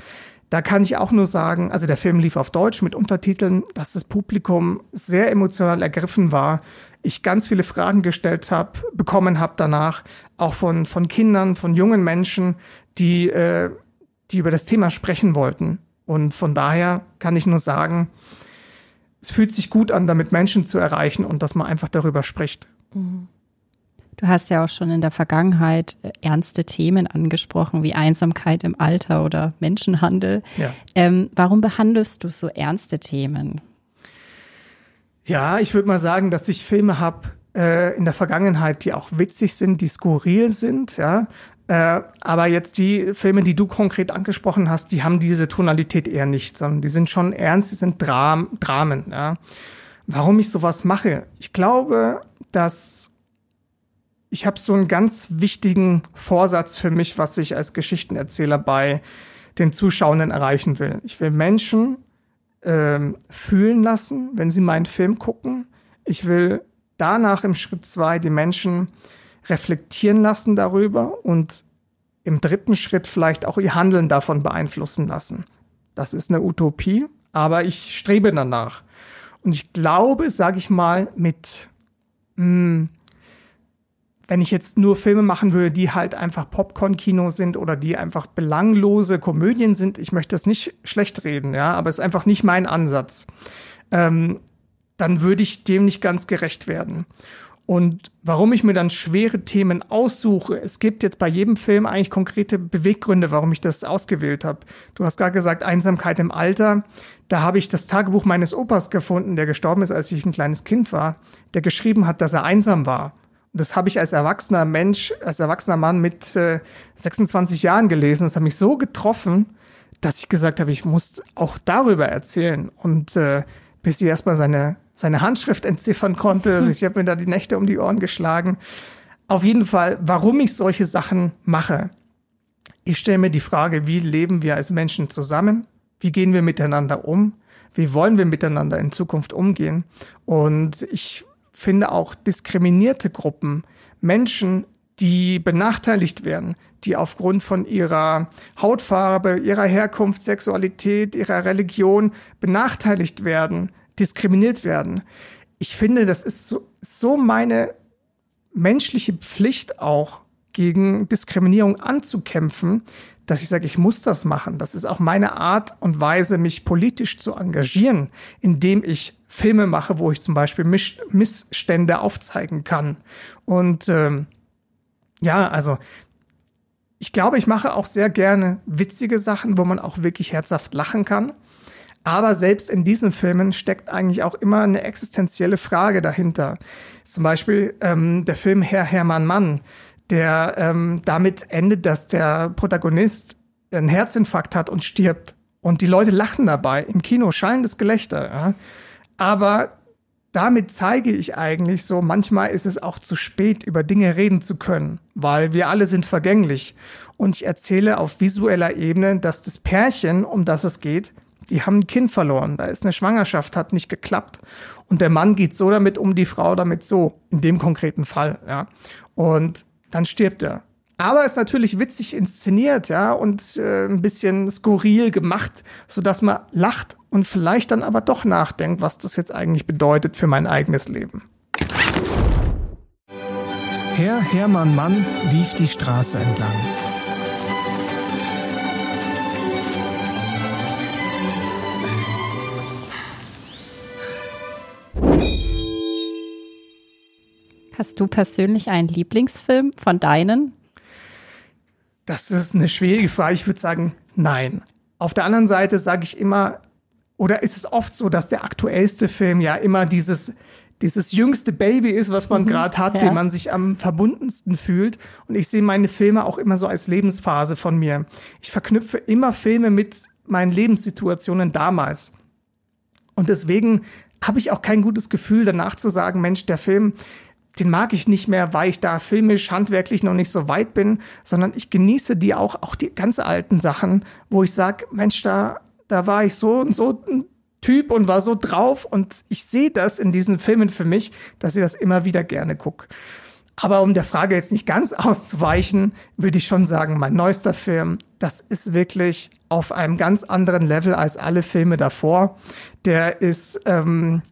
Da kann ich auch nur sagen, also der Film lief auf Deutsch mit Untertiteln, dass das Publikum sehr emotional ergriffen war. Ich ganz viele Fragen gestellt habe, bekommen habe danach, auch von, von Kindern, von jungen Menschen, die äh, die über das Thema sprechen wollten. Und von daher kann ich nur sagen, es fühlt sich gut an, damit Menschen zu erreichen und dass man einfach darüber spricht. Du hast ja auch schon in der Vergangenheit äh, ernste Themen angesprochen, wie Einsamkeit im Alter oder Menschenhandel. Ja. Ähm, warum behandelst du so ernste Themen? Ja, ich würde mal sagen, dass ich Filme habe äh, in der Vergangenheit, die auch witzig sind, die skurril sind, ja, äh, aber jetzt die Filme, die du konkret angesprochen hast, die haben diese Tonalität eher nicht, sondern die sind schon ernst, die sind Dram Dramen. Ja. Warum ich sowas mache? Ich glaube, dass ich habe so einen ganz wichtigen Vorsatz für mich, was ich als Geschichtenerzähler bei den Zuschauenden erreichen will. Ich will Menschen ähm, fühlen lassen, wenn sie meinen Film gucken. Ich will danach im Schritt zwei die Menschen reflektieren lassen darüber und im dritten Schritt vielleicht auch ihr Handeln davon beeinflussen lassen. Das ist eine Utopie, aber ich strebe danach. Und ich glaube, sage ich mal, mit mh, hm, wenn ich jetzt nur Filme machen würde, die halt einfach Popcorn-Kino sind oder die einfach belanglose Komödien sind, ich möchte das nicht schlecht reden, ja, aber es ist einfach nicht mein Ansatz. Ähm, dann würde ich dem nicht ganz gerecht werden. Und warum ich mir dann schwere Themen aussuche, es gibt jetzt bei jedem Film eigentlich konkrete Beweggründe, warum ich das ausgewählt habe. Du hast gerade gesagt, Einsamkeit im Alter. Da habe ich das Tagebuch meines Opas gefunden, der gestorben ist, als ich ein kleines Kind war, der geschrieben hat, dass er einsam war. Und das habe ich als erwachsener Mensch, als erwachsener Mann mit äh, 26 Jahren gelesen. Das hat mich so getroffen, dass ich gesagt habe, ich muss auch darüber erzählen. Und äh, bis ich erstmal seine seine Handschrift entziffern konnte. Ich habe mir da die Nächte um die Ohren geschlagen. Auf jeden Fall, warum ich solche Sachen mache. Ich stelle mir die Frage, wie leben wir als Menschen zusammen? Wie gehen wir miteinander um? Wie wollen wir miteinander in Zukunft umgehen? Und ich finde auch diskriminierte Gruppen, Menschen, die benachteiligt werden, die aufgrund von ihrer Hautfarbe, ihrer Herkunft, Sexualität, ihrer Religion benachteiligt werden, diskriminiert werden. Ich finde, das ist so, so meine menschliche Pflicht auch, gegen Diskriminierung anzukämpfen, dass ich sage, ich muss das machen. Das ist auch meine Art und Weise, mich politisch zu engagieren, indem ich Filme mache, wo ich zum Beispiel Misch Missstände aufzeigen kann. Und ähm, ja, also ich glaube, ich mache auch sehr gerne witzige Sachen, wo man auch wirklich herzhaft lachen kann. Aber selbst in diesen Filmen steckt eigentlich auch immer eine existenzielle Frage dahinter. Zum Beispiel ähm, der Film Herr Hermann Mann, der ähm, damit endet, dass der Protagonist einen Herzinfarkt hat und stirbt. Und die Leute lachen dabei. Im Kino schallendes Gelächter. Ja? Aber damit zeige ich eigentlich so, manchmal ist es auch zu spät, über Dinge reden zu können, weil wir alle sind vergänglich. Und ich erzähle auf visueller Ebene, dass das Pärchen, um das es geht, die haben ein Kind verloren, da ist eine Schwangerschaft, hat nicht geklappt. Und der Mann geht so damit um, die Frau damit so, in dem konkreten Fall, ja. Und dann stirbt er. Aber ist natürlich witzig inszeniert, ja, und äh, ein bisschen skurril gemacht, so dass man lacht und vielleicht dann aber doch nachdenkt, was das jetzt eigentlich bedeutet für mein eigenes Leben. Herr Hermann Mann lief die Straße entlang. Hast du persönlich einen Lieblingsfilm von deinen? Das ist eine schwierige Frage. Ich würde sagen, nein. Auf der anderen Seite sage ich immer, oder ist es oft so, dass der aktuellste Film ja immer dieses, dieses jüngste Baby ist, was man mhm, gerade hat, ja. dem man sich am verbundensten fühlt. Und ich sehe meine Filme auch immer so als Lebensphase von mir. Ich verknüpfe immer Filme mit meinen Lebenssituationen damals. Und deswegen habe ich auch kein gutes Gefühl danach zu sagen, Mensch, der Film, den mag ich nicht mehr, weil ich da filmisch, handwerklich noch nicht so weit bin, sondern ich genieße die auch, auch die ganz alten Sachen, wo ich sage, Mensch, da, da war ich so und so ein Typ und war so drauf und ich sehe das in diesen Filmen für mich, dass ich das immer wieder gerne gucke. Aber um der Frage jetzt nicht ganz auszuweichen, würde ich schon sagen, mein neuester Film, das ist wirklich auf einem ganz anderen Level als alle Filme davor. Der ist ähm,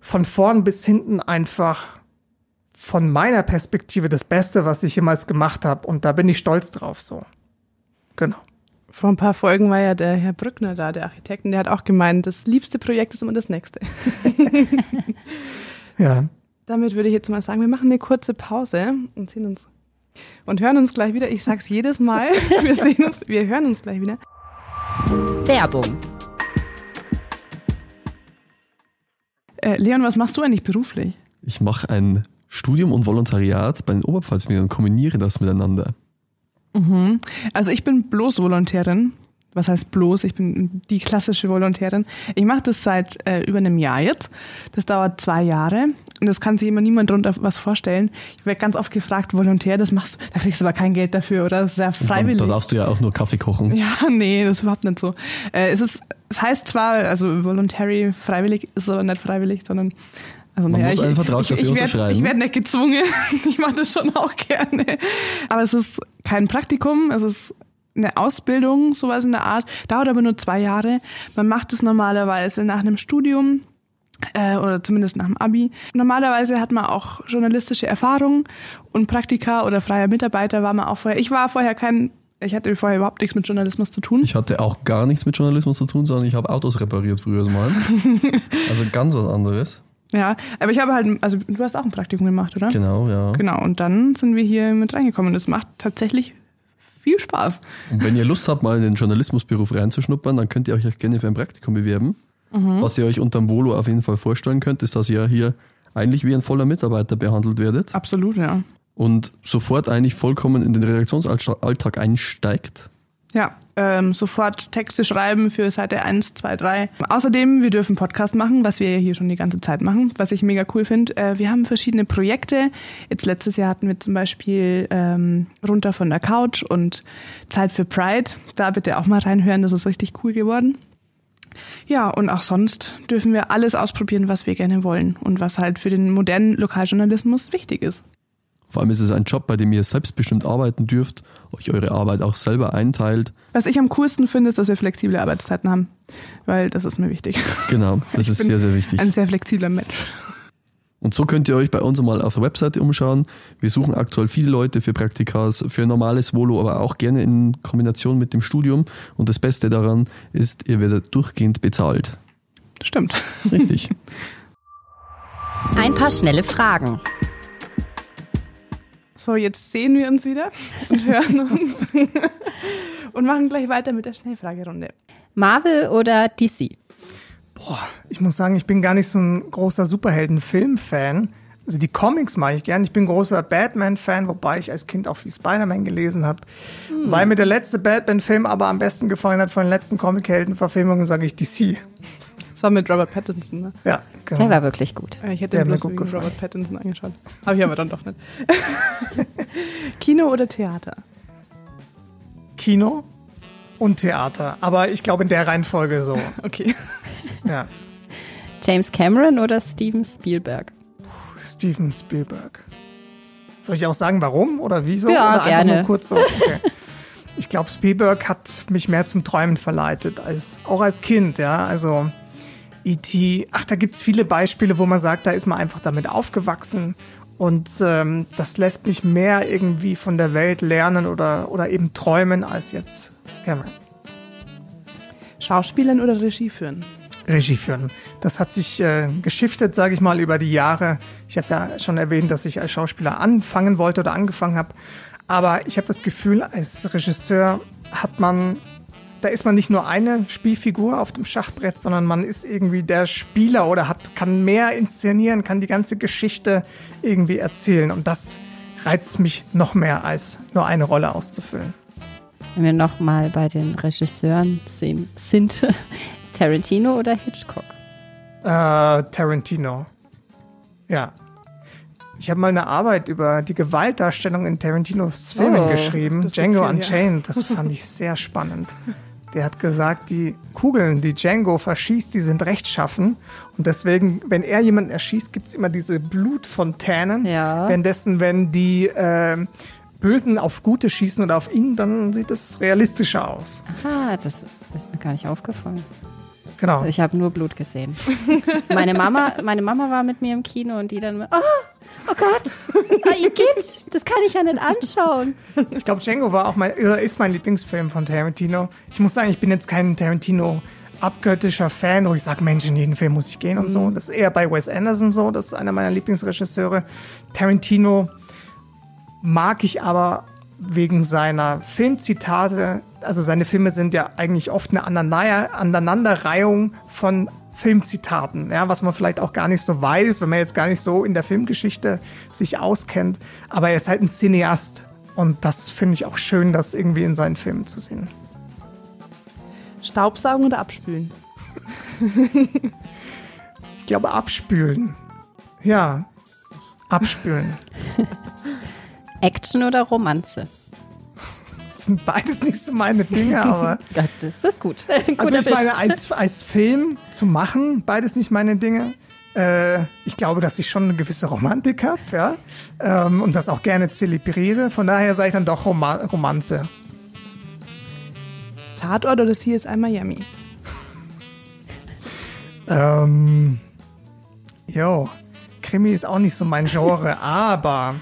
von vorn bis hinten einfach von meiner Perspektive das Beste, was ich jemals gemacht habe. Und da bin ich stolz drauf so. Genau. Vor ein paar Folgen war ja der Herr Brückner da, der Architekt, der hat auch gemeint, das liebste Projekt ist immer das nächste. ja. Damit würde ich jetzt mal sagen, wir machen eine kurze Pause und sehen uns und hören uns gleich wieder. Ich sag's jedes Mal. Wir sehen uns, wir hören uns gleich wieder. Werbung. Äh, Leon, was machst du eigentlich beruflich? Ich mache ein Studium und Volontariat bei den Oberpfalzmedien und kombiniere das miteinander. Mhm. Also ich bin bloß Volontärin. Was heißt bloß? Ich bin die klassische Volontärin. Ich mache das seit äh, über einem Jahr jetzt. Das dauert zwei Jahre. Und das kann sich immer niemand drunter was vorstellen. Ich werde ganz oft gefragt, Volontär, das machst du, da kriegst du aber kein Geld dafür, oder? Das ist ja freiwillig. Da darfst du ja auch nur Kaffee kochen. Ja, nee, das ist überhaupt nicht so. Äh, es ist, es heißt zwar, also voluntary freiwillig, ist aber nicht freiwillig, sondern also, Man naja, muss einen Vertrag ich, dafür ich, ich unterschreiben. Werd, ich werde nicht gezwungen. ich mache das schon auch gerne. Aber es ist kein Praktikum, es ist eine Ausbildung, sowas in der Art. Dauert aber nur zwei Jahre. Man macht es normalerweise nach einem Studium Äh, oder zumindest nach dem Abi. Normalerweise hat man auch journalistische Erfahrung und Praktika oder freier Mitarbeiter war man auch vorher. Ich war vorher kein, ich hatte vorher überhaupt nichts mit Journalismus zu tun. Ich hatte auch gar nichts mit Journalismus zu tun, sondern ich habe Autos repariert früher mal. also ganz was anderes. Ja, aber ich habe halt, also du hast auch ein Praktikum gemacht, oder? Genau, ja. Genau, und dann sind wir hier mit reingekommen es macht tatsächlich viel Spaß. Und wenn ihr Lust habt, mal in den Journalismusberuf reinzuschnuppern, dann könnt ihr euch auch gerne für ein Praktikum bewerben. Mhm. Was ihr euch unterm Volo auf jeden Fall vorstellen könnt, ist, dass ihr hier eigentlich wie ein voller Mitarbeiter behandelt werdet Absolut, ja. und sofort eigentlich vollkommen in den Redaktionsalltag einsteigt. Ja, ähm, sofort Texte schreiben für Seite 1, 2, 3. Außerdem, wir dürfen Podcast machen, was wir hier schon die ganze Zeit machen, was ich mega cool finde. Äh, wir haben verschiedene Projekte. Jetzt letztes Jahr hatten wir zum Beispiel ähm, Runter von der Couch und Zeit für Pride. Da bitte auch mal reinhören, das ist richtig cool geworden. Ja, und auch sonst dürfen wir alles ausprobieren, was wir gerne wollen und was halt für den modernen Lokaljournalismus wichtig ist. Vor allem ist es ein Job, bei dem ihr selbstbestimmt arbeiten dürft, euch eure Arbeit auch selber einteilt. Was ich am coolsten finde, ist, dass wir flexible Arbeitszeiten haben, weil das ist mir wichtig. Genau, das ist bin sehr, sehr wichtig. Ein sehr flexibler Mensch. Und so könnt ihr euch bei uns mal auf der Webseite umschauen. Wir suchen aktuell viele Leute für Praktikas, für normales Volo, aber auch gerne in Kombination mit dem Studium. Und das Beste daran ist, ihr werdet durchgehend bezahlt. Stimmt. Richtig. Ein paar schnelle Fragen. So, jetzt sehen wir uns wieder und hören uns und machen gleich weiter mit der Schnellfragerunde. Marvel oder DC? Boah, ich muss sagen, ich bin gar nicht so ein großer Superhelden-Film-Fan. Also die Comics mache ich gern. Ich bin großer Batman-Fan, wobei ich als Kind auch viel Spider-Man gelesen habe. Weil mir der letzte Batman-Film aber am besten gefallen hat von den letzten Comic-Helden-Verfilmungen, sage ich DC. Das war mit Robert Pattinson, ne? Ja, Der genau. war wirklich gut. Äh, Ich hätte Der mir bloß gut wegen gefallen. Robert Pattinson angeschaut. Habe ich aber dann doch nicht. Kino oder Theater? Kino und Theater. Aber ich glaube in der Reihenfolge so. Okay. Ja. James Cameron oder Steven Spielberg? Steven Spielberg. Soll ich auch sagen, warum oder wieso? Ja, oder gerne. Einfach nur kurz so? Okay. Ich glaube, Spielberg hat mich mehr zum Träumen verleitet, als, auch als Kind, ja. Also E.T., ach, da gibt's viele Beispiele, wo man sagt, da ist man einfach damit aufgewachsen. Und ähm, das lässt mich mehr irgendwie von der Welt lernen oder, oder eben träumen als jetzt Cameron. Schauspielern oder Regie führen? Regie führen. Das hat sich äh, geschiftet, sage ich mal, über die Jahre. Ich habe ja schon erwähnt, dass ich als Schauspieler anfangen wollte oder angefangen habe. Aber ich habe das Gefühl, als Regisseur hat man, da ist man nicht nur eine Spielfigur auf dem Schachbrett, sondern man ist irgendwie der Spieler oder hat, kann mehr inszenieren, kann die ganze Geschichte irgendwie erzählen. Und das reizt mich noch mehr, als nur eine Rolle auszufüllen. Wenn wir nochmal bei den Regisseuren sehen, sind Tarantino oder Hitchcock? Äh, Tarantino. Ja. Ich habe mal eine Arbeit über die Gewaltdarstellung in Tarantinos Filmen Oh, geschrieben, Django viel, ja. Unchained. Das fand ich sehr spannend. Der hat gesagt, die Kugeln, die Django verschießt, die sind rechtschaffen. Und deswegen, wenn er jemanden erschießt, gibt's immer diese Blutfontänen. Ja. Währenddessen, wenn die äh, Bösen auf Gute schießen oder auf ihn, dann sieht es realistischer aus. Ah, das ist mir gar nicht aufgefallen. Genau. Ich habe nur Blut gesehen. Meine Mama, meine Mama war mit mir im Kino und die dann, oh, oh Gott, ah, ihr geht, das kann ich ja nicht anschauen. Ich glaube, Django war auch mein, oder ist mein Lieblingsfilm von Tarantino. Ich muss sagen, ich bin jetzt kein Tarantino abgöttischer Fan, wo ich sage, Mensch, in jeden Film muss ich gehen und so. Das ist eher bei Wes Anderson so, das ist einer meiner Lieblingsregisseure. Tarantino mag ich aber wegen seiner Filmzitate, also seine Filme sind ja eigentlich oft eine Aneinander- Aneinanderreihung von Filmzitaten, ja, was man vielleicht auch gar nicht so weiß, wenn man jetzt gar nicht so in der Filmgeschichte sich auskennt. Aber er ist halt ein Cineast und das finde ich auch schön, das irgendwie in seinen Filmen zu sehen. Staubsaugen oder abspülen? Ich glaube, abspülen. Ja, abspülen. Action oder Romanze? Das sind beides nicht so meine Dinge, aber Ja, das ist gut. gut also ich meine, als, als Film zu machen, beides nicht meine Dinge. Äh, ich glaube, dass ich schon eine gewisse Romantik habe, ja, ähm, und das auch gerne zelebriere. Von daher sage ich dann doch Roma Romanze. Tatort oder CSI Miami? Ähm, Jo, Krimi ist auch nicht so mein Genre, aber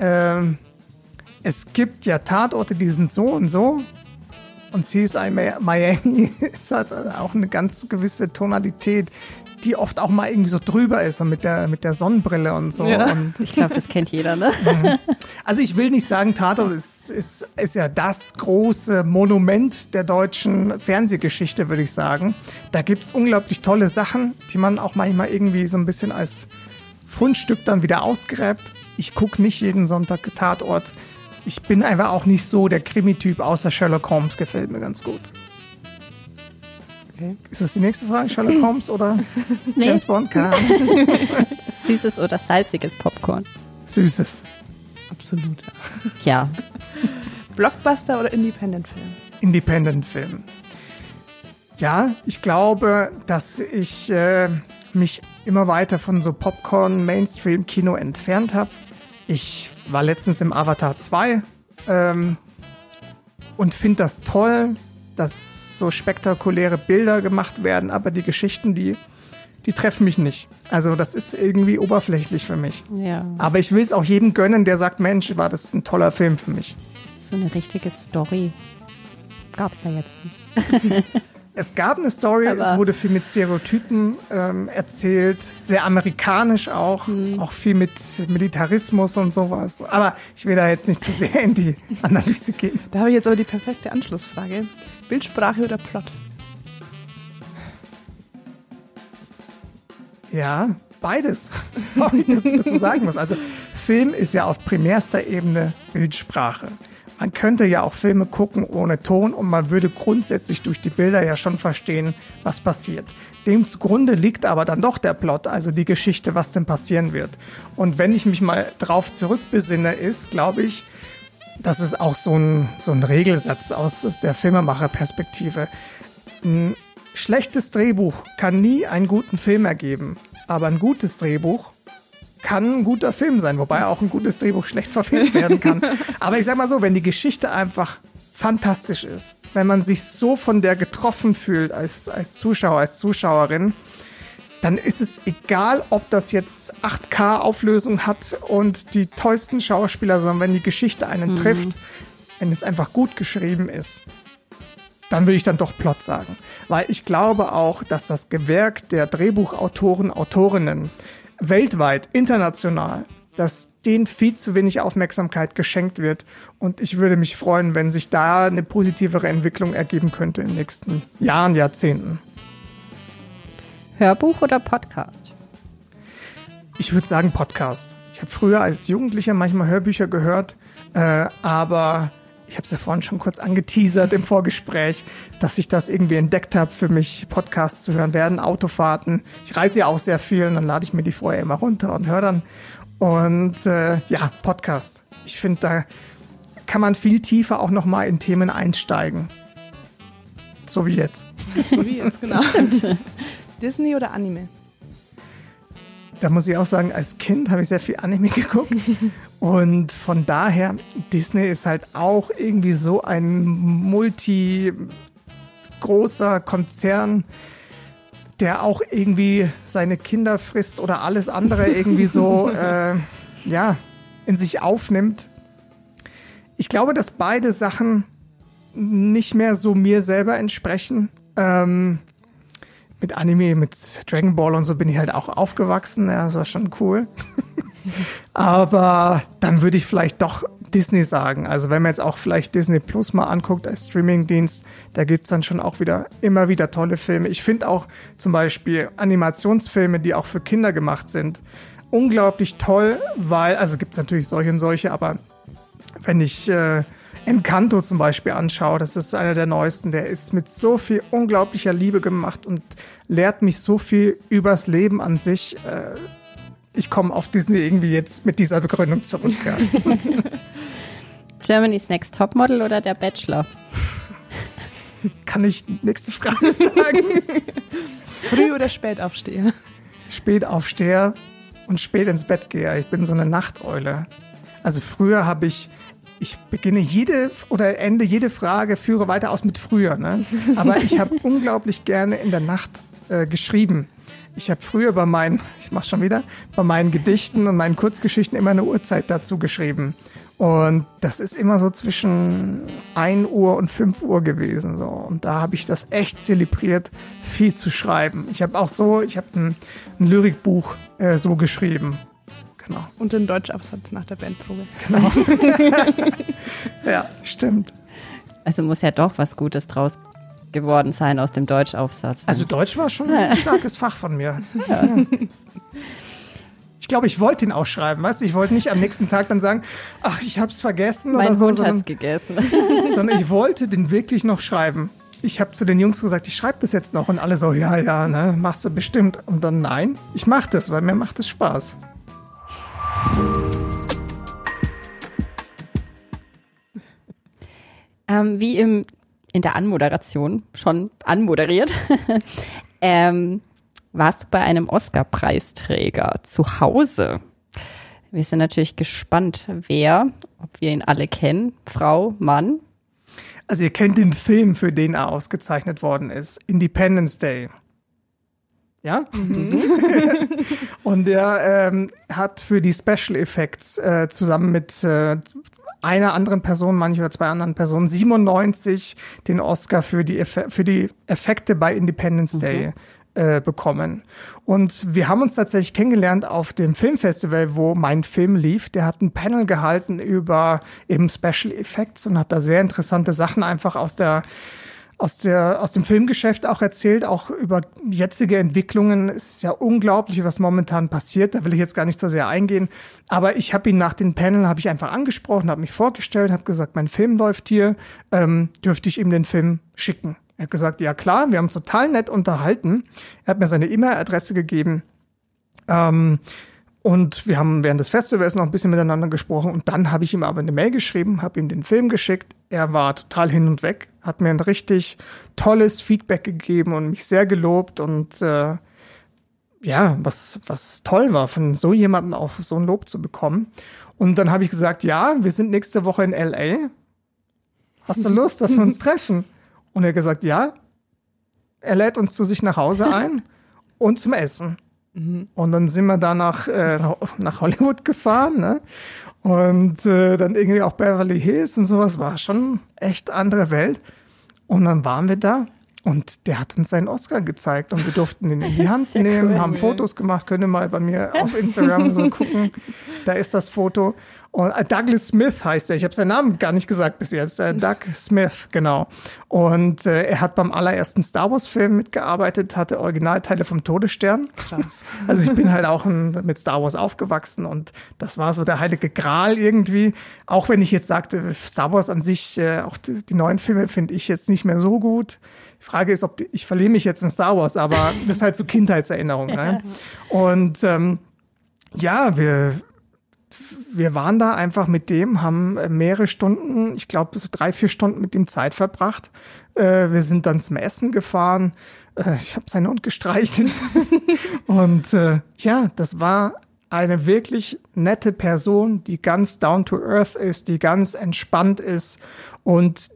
ähm, es gibt ja Tatorte, die sind so und so. Und CSI Miami ist halt auch eine ganz gewisse Tonalität, die oft auch mal irgendwie so drüber ist und mit der, mit der Sonnenbrille und so. Ja. Und Ich glaube, das kennt jeder, ne? also ich will nicht sagen, Tatort ist, ist, ist ja das große Monument der deutschen Fernsehgeschichte, würde ich sagen. Da gibt's unglaublich tolle Sachen, die man auch manchmal irgendwie so ein bisschen als Fundstück dann wieder ausgräbt. Ich gucke nicht jeden Sonntag Tatort. Ich bin einfach auch nicht so der Krimi-Typ, außer Sherlock Holmes gefällt mir ganz gut. Okay. Ist das die nächste Frage, Sherlock Holmes oder James Bond? Keine Ahnung. Süßes oder salziges Popcorn? Süßes. Absolut. Ja. Ja. Blockbuster oder Independent-Film? Independent-Film. Ja, ich glaube, dass ich äh, mich immer weiter von so Popcorn-Mainstream-Kino entfernt habe. Ich war letztens im Avatar 2 ähm, und finde das toll, dass so spektakuläre Bilder gemacht werden, aber die Geschichten, die, die treffen mich nicht. Also das ist irgendwie oberflächlich für mich. Ja. Aber ich will es auch jedem gönnen, der sagt, Mensch, war das ein toller Film für mich. So eine richtige Story gab's ja jetzt nicht. Es gab eine Story, Aber- es wurde viel mit Stereotypen ähm, erzählt, sehr amerikanisch auch, Hm. auch viel mit Militarismus und sowas. Aber ich will da jetzt nicht zu sehr in die Analyse gehen. Da habe ich jetzt aber die perfekte Anschlussfrage. Bildsprache oder Plot? Ja, beides. Sorry, dass ich das so sagen muss. Also Film ist ja auf primärster Ebene Bildsprache. Man könnte ja auch Filme gucken ohne Ton und man würde grundsätzlich durch die Bilder ja schon verstehen, was passiert. Dem zugrunde liegt aber dann doch der Plot, also die Geschichte, was denn passieren wird. Und wenn ich mich mal drauf zurückbesinne, ist, glaube ich, das ist auch so ein, so ein Regelsatz aus der Filmemacherperspektive. Ein schlechtes Drehbuch kann nie einen guten Film ergeben, aber ein gutes Drehbuch kann ein guter Film sein, wobei auch ein gutes Drehbuch schlecht verfilmt werden kann. Aber ich sag mal so, wenn die Geschichte einfach fantastisch ist, wenn man sich so von der getroffen fühlt als, als Zuschauer, als Zuschauerin, dann ist es egal, ob das jetzt 8K Auflösung hat und die tollsten Schauspieler, sondern wenn die Geschichte einen trifft, wenn es einfach gut geschrieben ist, dann würde ich dann doch Plot sagen. Weil ich glaube auch, dass das Gewerk der Drehbuchautoren, Autorinnen weltweit, international, dass denen viel zu wenig Aufmerksamkeit geschenkt wird. Und ich würde mich freuen, wenn sich da eine positivere Entwicklung ergeben könnte in den nächsten Jahren, Jahrzehnten. Hörbuch oder Podcast? Ich würde sagen Podcast. Ich habe früher als Jugendlicher manchmal Hörbücher gehört, äh, aber ich habe es ja vorhin schon kurz angeteasert im Vorgespräch, dass ich das irgendwie entdeckt habe, für mich Podcasts zu hören werden, Autofahrten. Ich reise ja auch sehr viel und dann lade ich mir die vorher immer runter und höre dann. Und äh, ja, Podcast. Ich finde, da kann man viel tiefer auch nochmal in Themen einsteigen. So wie jetzt. So wie jetzt, genau. Disney oder Anime? Da muss ich auch sagen, als Kind habe ich sehr viel Anime geguckt. Und von daher, Disney ist halt auch irgendwie so ein multi großer Konzern, der auch irgendwie seine Kinder frisst oder alles andere irgendwie so, äh, ja, in sich aufnimmt. Ich glaube, dass beide Sachen nicht mehr so mir selber entsprechen. Ähm, mit Anime, mit Dragon Ball und so bin ich halt auch aufgewachsen. Ja, das war schon cool. Aber dann würde ich vielleicht doch Disney sagen. Also wenn man jetzt auch vielleicht Disney Plus mal anguckt als Streamingdienst, da gibt's dann schon auch wieder immer wieder tolle Filme. Ich finde auch zum Beispiel Animationsfilme, die auch für Kinder gemacht sind, unglaublich toll, weil, also gibt's natürlich solche und solche, aber wenn ich äh, Encanto zum Beispiel anschaue, das ist einer der neuesten, der ist mit so viel unglaublicher Liebe gemacht und lehrt mich so viel übers Leben an sich. Äh, ich komme auf Disney irgendwie jetzt mit dieser Begründung zurück. Ja. Germany's Next Topmodel oder der Bachelor? Kann ich nächste Frage sagen? Früh oder spät aufstehe? spät aufsteher und spät ins Bett gehe. Ich bin so eine Nachteule. Also früher habe ich, ich beginne jede oder ende jede Frage, führe weiter aus mit früher. Ne? Aber ich habe unglaublich gerne in der Nacht äh, geschrieben. Ich habe früher bei meinen, ich mach schon wieder, bei meinen Gedichten und meinen Kurzgeschichten immer eine Uhrzeit dazu geschrieben. Und das ist immer so zwischen 1 Uhr und 5 Uhr gewesen. So. Und da habe ich das echt zelebriert, viel zu schreiben. Ich habe auch so, ich habe ein, ein Lyrikbuch äh, so geschrieben. Genau. Und den Deutschabsatz nach der Bandprobe. Genau. ja, stimmt. Also muss ja doch was Gutes draus geworden sein aus dem Deutschaufsatz. Also Deutsch war schon ein starkes Fach von mir. Ja. Ich glaube, ich wollte ihn ausschreiben, weißt du? Ich wollte nicht am nächsten Tag dann sagen, ach, ich habe es vergessen mein oder so. Hund sondern, hat's gegessen. sondern ich wollte den wirklich noch schreiben. Ich habe zu den Jungs gesagt, ich schreibe das jetzt noch und alle so, ja, ja, ne, machst du bestimmt. Und dann nein, ich mache das, weil mir macht es Spaß. Ähm, wie im, in der Anmoderation schon anmoderiert, ähm, warst du bei einem Oscar-Preisträger zu Hause. Wir sind natürlich gespannt, wer, ob wir ihn alle kennen, Frau, Mann. Also ihr kennt den Film, für den er ausgezeichnet worden ist, Independence Day. Ja? Mhm. und er ähm, hat für die Special Effects äh, zusammen mit äh, einer anderen Person, manchmal oder zwei anderen Personen, 97 den Oscar für die, Eff für die Effekte bei Independence mhm. Day äh, bekommen. Und wir haben uns tatsächlich kennengelernt auf dem Filmfestival, wo mein Film lief. Der hat ein Panel gehalten über eben Special Effects und hat da sehr interessante Sachen einfach aus der aus, der, aus dem Filmgeschäft auch erzählt, auch über jetzige Entwicklungen. Es ist ja unglaublich, was momentan passiert. Da will ich jetzt gar nicht so sehr eingehen. Aber ich habe ihn nach dem Panel habe ich einfach angesprochen, habe mich vorgestellt, habe gesagt, mein Film läuft hier, ähm, dürfte ich ihm den Film schicken. Er hat gesagt, ja klar, wir haben total nett unterhalten. Er hat mir seine E-Mail-Adresse gegeben. Ähm, und wir haben während des Festivals noch ein bisschen miteinander gesprochen und dann habe ich ihm aber eine Mail geschrieben, habe ihm den Film geschickt. Er war total hin und weg, hat mir ein richtig tolles Feedback gegeben und mich sehr gelobt und äh, ja, was, was toll war, von so jemandem auch so ein Lob zu bekommen. Und dann habe ich gesagt, ja, wir sind nächste Woche in LA. Hast du Lust, dass wir uns treffen? Und er gesagt, ja. Er lädt uns zu sich nach Hause ein und zum Essen. Mhm. Und dann sind wir da nach, äh, nach Hollywood gefahren, ne? Und äh, dann irgendwie auch Beverly Hills und sowas. War schon echt andere Welt. Und dann waren wir da und der hat uns seinen Oscar gezeigt und wir durften ihn in die Hand nehmen, cool. haben Fotos gemacht, könnt ihr mal bei mir auf Instagram so gucken. Da ist das Foto. Und äh, Douglas Smith heißt er. Ich habe seinen Namen gar nicht gesagt bis jetzt. Äh, Doug Smith, genau. Und äh, er hat beim allerersten Star Wars-Film mitgearbeitet, hatte Originalteile vom Todesstern. Krass. Also ich bin halt auch ein, mit Star Wars aufgewachsen und das war so der heilige Gral irgendwie. Auch wenn ich jetzt sagte, Star Wars an sich, äh, auch die, die neuen Filme finde ich jetzt nicht mehr so gut. Die Frage ist, ob die, ich verliere mich jetzt in Star Wars, aber das ist halt so Kindheitserinnerung. Ne? Und ähm, ja, wir wir waren da einfach mit dem, haben mehrere Stunden, ich glaube so drei, vier Stunden mit ihm Zeit verbracht. Äh, wir sind dann zum Essen gefahren. Äh, ich habe seinen Hund gestreichelt. und äh, ja, das war eine wirklich nette Person, die ganz down to earth ist, die ganz entspannt ist und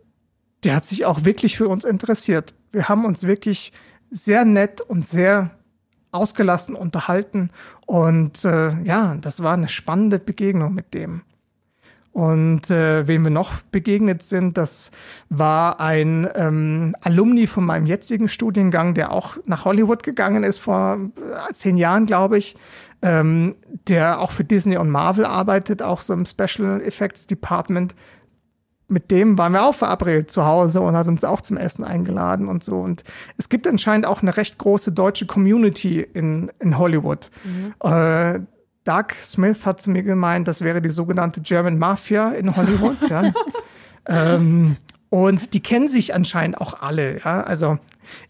der hat sich auch wirklich für uns interessiert. Wir haben uns wirklich sehr nett und sehr ausgelassen unterhalten. Und äh, ja, das war eine spannende Begegnung mit dem. Und äh, wem wir noch begegnet sind, das war ein ähm, Alumni von meinem jetzigen Studiengang, der auch nach Hollywood gegangen ist vor äh, zehn Jahren, glaube ich, ähm, der auch für Disney und Marvel arbeitet, auch so im Special Effects Department mit dem waren wir auch verabredet zu Hause und hat uns auch zum Essen eingeladen und so. Und es gibt anscheinend auch eine recht große deutsche Community in, in Hollywood. Mhm. Äh, Doug Smith hat zu mir gemeint, das wäre die sogenannte German Mafia in Hollywood. ja. ähm, und die kennen sich anscheinend auch alle. Ja? Also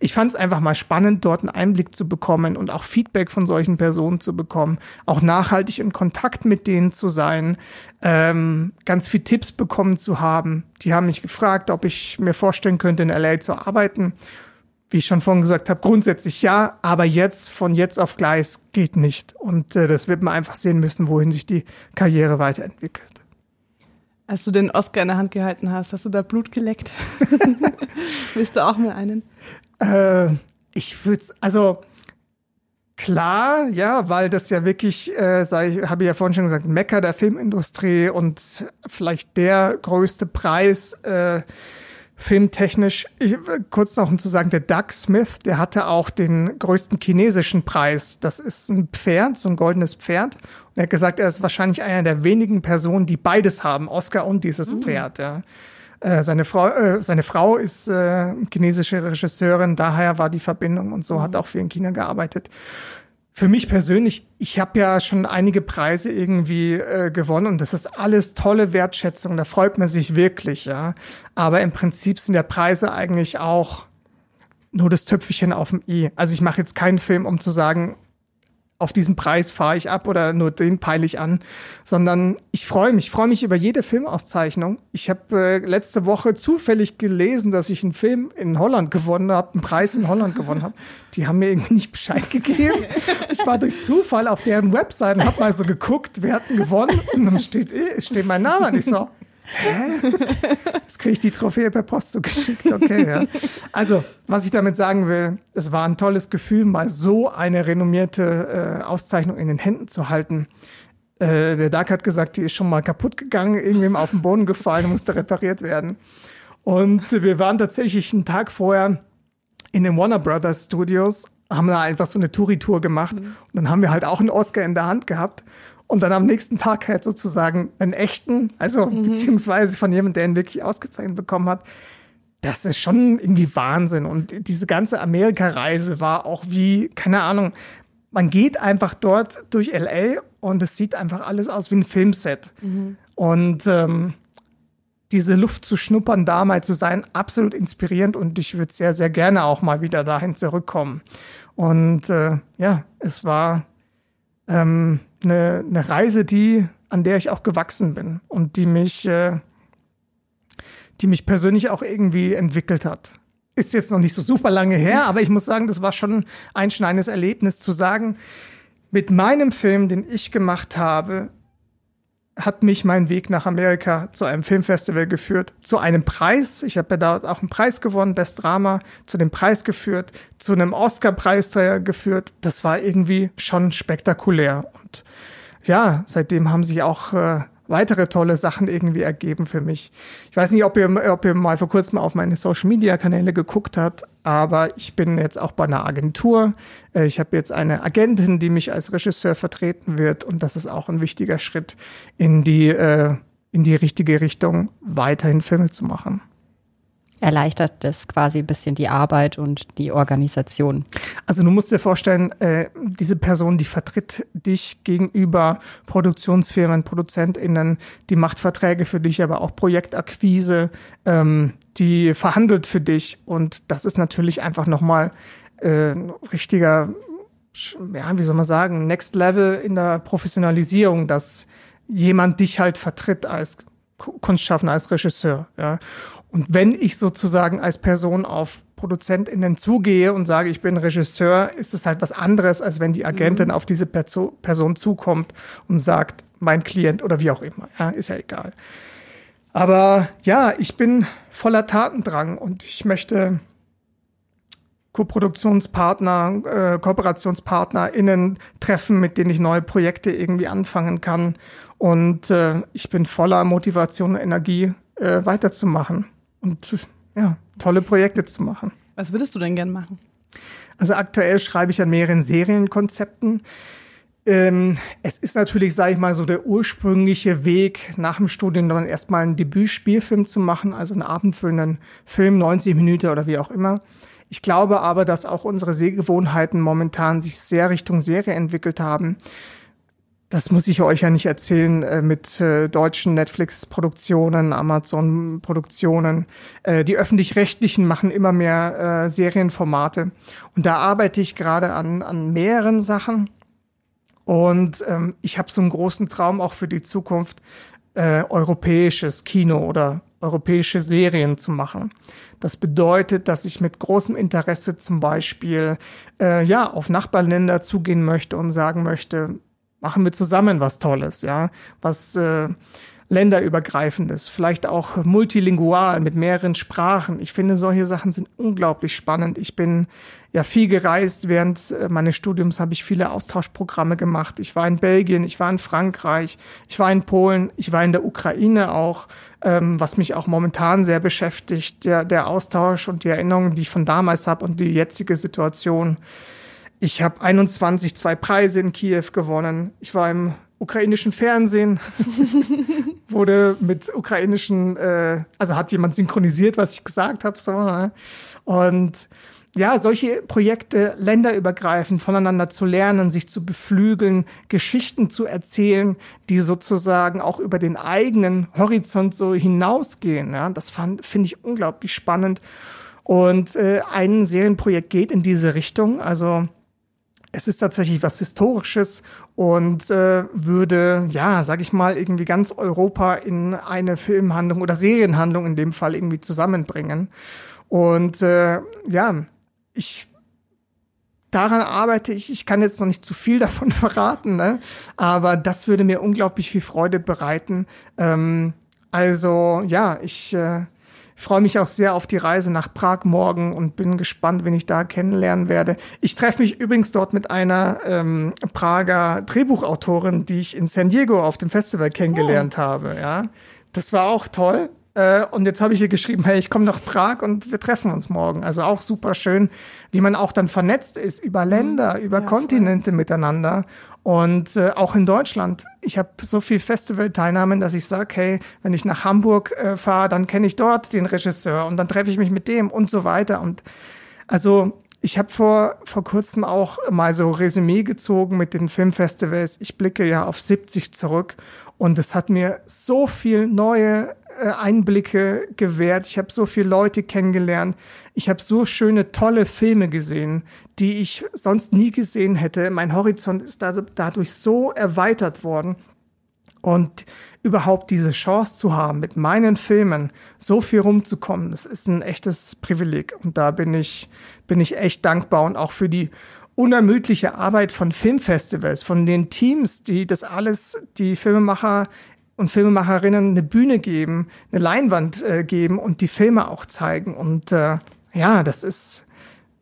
ich fand es einfach mal spannend, dort einen Einblick zu bekommen und auch Feedback von solchen Personen zu bekommen, auch nachhaltig in Kontakt mit denen zu sein, ähm, ganz viel Tipps bekommen zu haben. Die haben mich gefragt, ob ich mir vorstellen könnte, in LA zu arbeiten. Wie ich schon vorhin gesagt habe, grundsätzlich ja, aber jetzt von jetzt auf gleich geht nicht. Und äh, das wird man einfach sehen müssen, wohin sich die Karriere weiterentwickelt. Als du den Oscar in der Hand gehalten hast, hast du da Blut geleckt? Willst du auch mal einen? Äh, ich würde also Klar, ja, weil das ja wirklich, äh, sei, ich habe ja vorhin schon gesagt, Mecker der Filmindustrie und vielleicht der größte Preis äh, filmtechnisch. Ich, kurz noch um zu sagen, der Doug Smith, der hatte auch den größten chinesischen Preis. Das ist ein Pferd, so ein goldenes Pferd. Und er hat gesagt, er ist wahrscheinlich einer der wenigen Personen, die beides haben, Oscar und dieses Mhm. Pferd. Ja. Äh, seine, Frau, äh, seine Frau ist äh, chinesische Regisseurin, daher war die Verbindung und so, Mhm. hat auch viel in China gearbeitet. Für mich persönlich, ich habe ja schon einige Preise irgendwie äh, gewonnen und das ist alles tolle Wertschätzung, da freut man sich wirklich, ja. Aber im Prinzip sind ja Preise eigentlich auch nur das Töpfchen auf dem i. Also ich mache jetzt keinen Film, um zu sagen, auf diesen Preis fahre ich ab oder nur den peile ich an, sondern ich freue mich, freue mich über jede Filmauszeichnung. Ich habe äh, letzte Woche zufällig gelesen, dass ich einen Film in Holland gewonnen habe, einen Preis in Holland gewonnen habe. Die haben mir irgendwie nicht Bescheid gegeben. Ich war durch Zufall auf deren Website und habe mal so geguckt, wer hat denn gewonnen und dann steht, eh, steht mein Name und ich so, Jetzt kriege ich die Trophäe per Post zugeschickt. Okay, ja. Also, was ich damit sagen will, es war ein tolles Gefühl, mal so eine renommierte äh, Auszeichnung in den Händen zu halten. Äh, der Dark hat gesagt, die ist schon mal kaputt gegangen, irgendwem auf den Boden gefallen, musste repariert werden. Und wir waren tatsächlich einen Tag vorher in den Warner Brothers Studios, haben da einfach so eine Touri-Tour gemacht. Und dann haben wir halt auch einen Oscar in der Hand gehabt. Und dann am nächsten Tag halt sozusagen einen echten, also beziehungsweise von jemandem, der ihn wirklich ausgezeichnet bekommen hat. Das ist schon irgendwie Wahnsinn. Und diese ganze Amerika-Reise war auch wie, keine Ahnung, man geht einfach dort durch LA und es sieht einfach alles aus wie ein Filmset. Und ähm, diese Luft zu schnuppern, da mal zu sein, absolut inspirierend und ich würde sehr, sehr gerne auch mal wieder dahin zurückkommen. Und äh, ja, es war ähm, eine, eine Reise, die, an der ich auch gewachsen bin und die mich, äh, die mich persönlich auch irgendwie entwickelt hat. Ist jetzt noch nicht so super lange her, aber ich muss sagen, das war schon ein einschneidendes Erlebnis zu sagen, mit meinem Film, den ich gemacht habe, hat mich mein Weg nach Amerika zu einem Filmfestival geführt, zu einem Preis. Ich habe dort auch einen Preis gewonnen, Best Drama, zu dem Preis geführt, zu einem Oscar-Preisträger geführt. Das war irgendwie schon spektakulär. Und ja, seitdem haben sich auch äh, weitere tolle Sachen irgendwie ergeben für mich. Ich weiß nicht, ob ihr, ob ihr mal vor kurzem auf meine Social-Media-Kanäle geguckt habt, aber ich bin jetzt auch bei einer Agentur. Äh, Ich habe jetzt eine Agentin, die mich als Regisseur vertreten wird und das ist auch ein wichtiger Schritt in die, äh, in die richtige Richtung, weiterhin Filme zu machen. Erleichtert das quasi ein bisschen die Arbeit und die Organisation. Also du musst dir vorstellen, äh, diese Person, die vertritt dich gegenüber Produktionsfirmen, ProduzentInnen, die macht Verträge für dich, aber auch Projektakquise, ähm, die verhandelt für dich und das ist natürlich einfach nochmal äh, ein richtiger, ja, wie soll man sagen, Next Level in der Professionalisierung, dass jemand dich halt vertritt als Ku- Kunstschaffender, als Regisseur, ja. Und wenn ich sozusagen als Person auf ProduzentInnen zugehe und sage, ich bin Regisseur, ist es halt was anderes, als wenn die Agentin auf diese Perso Person zukommt und sagt, mein Klient oder wie auch immer. Ja, ist ja egal. Aber ja, ich bin voller Tatendrang und ich möchte Koproduktionspartner, äh, KooperationspartnerInnen treffen, mit denen ich neue Projekte irgendwie anfangen kann. Und äh, ich bin voller Motivation und Energie, äh, weiterzumachen und ja, tolle Projekte zu machen. Was würdest du denn gern machen? Also aktuell schreibe ich an mehreren Serienkonzepten. Ähm, es ist natürlich, sage ich mal, so der ursprüngliche Weg nach dem Studium dann erstmal einen Debütspielfilm zu machen, also einen abendfüllenden Film, 90 Minuten oder wie auch immer. Ich glaube aber, dass auch unsere Sehgewohnheiten momentan sich sehr Richtung Serie entwickelt haben. Das muss ich euch ja nicht erzählen äh, mit äh, deutschen Netflix-Produktionen, Amazon-Produktionen. Äh, die öffentlich-rechtlichen machen immer mehr Serienformate. Und da arbeite ich gerade an, an mehreren Sachen. Und ähm, ich habe so einen großen Traum auch für die Zukunft, äh, europäisches Kino oder europäische Serien zu machen. Das bedeutet, dass ich mit großem Interesse zum Beispiel äh, ja auf Nachbarländer zugehen möchte und sagen möchte, machen wir zusammen was Tolles, ja, was äh, länderübergreifendes, vielleicht auch multilingual mit mehreren Sprachen. Ich finde, solche Sachen sind unglaublich spannend. Ich bin ja viel gereist. Während äh, meines Studiums habe ich viele Austauschprogramme gemacht. Ich war in Belgien, ich war in Frankreich, ich war in Polen, ich war in der Ukraine auch, ähm, was mich auch momentan sehr beschäftigt, der, der Austausch und die Erinnerungen, die ich von damals habe und die jetzige Situation. Ich habe 21 zwei Preise in Kiew gewonnen. Ich war im ukrainischen Fernsehen, wurde mit ukrainischen, äh, also hat jemand synchronisiert, was ich gesagt habe. So, ne? Und ja, solche Projekte länderübergreifend voneinander zu lernen, sich zu beflügeln, Geschichten zu erzählen, die sozusagen auch über den eigenen Horizont so hinausgehen. Ja, das finde ich unglaublich spannend. Und äh, ein Serienprojekt geht in diese Richtung. Also es ist tatsächlich was Historisches und äh, würde, ja, sag ich mal, irgendwie ganz Europa in eine Filmhandlung oder Serienhandlung in dem Fall irgendwie zusammenbringen. Und äh, ja, ich daran arbeite ich. Ich kann jetzt noch nicht zu viel davon verraten, ne? aber das würde mir unglaublich viel Freude bereiten. Ähm, also ja, ich äh, freue mich auch sehr auf die Reise nach Prag morgen und bin gespannt, wen ich da kennenlernen werde. Ich treffe mich übrigens dort mit einer ähm, Prager Drehbuchautorin, die ich in San Diego auf dem Festival kennengelernt oh. habe. Ja, das war auch toll. Äh, und jetzt habe ich ihr geschrieben, hey, ich komme nach Prag und wir treffen uns morgen. Also auch super schön, wie man auch dann vernetzt ist über Länder, mhm. über ja, Kontinente voll. miteinander. Und äh, auch in Deutschland. Ich habe so viel Festivalteilnahmen, dass ich sage, hey, wenn ich nach Hamburg äh, fahre, dann kenne ich dort den Regisseur und dann treffe ich mich mit dem und so weiter. Und also ich habe vor, vor kurzem auch mal so Resümee gezogen mit den Filmfestivals. Ich blicke ja auf 70 zurück und es hat mir so viel neue äh, Einblicke gewährt. Ich habe so viele Leute kennengelernt. Ich habe so schöne, tolle Filme gesehen, die ich sonst nie gesehen hätte. Mein Horizont ist dadurch so erweitert worden. Und überhaupt diese Chance zu haben, mit meinen Filmen so viel rumzukommen, das ist ein echtes Privileg. Und da bin ich, bin ich echt dankbar und auch für die unermüdliche Arbeit von Filmfestivals, von den Teams, die das alles, die Filmemacher und Filmemacherinnen eine Bühne geben, eine Leinwand äh, geben und die Filme auch zeigen. Und äh, ja, das ist,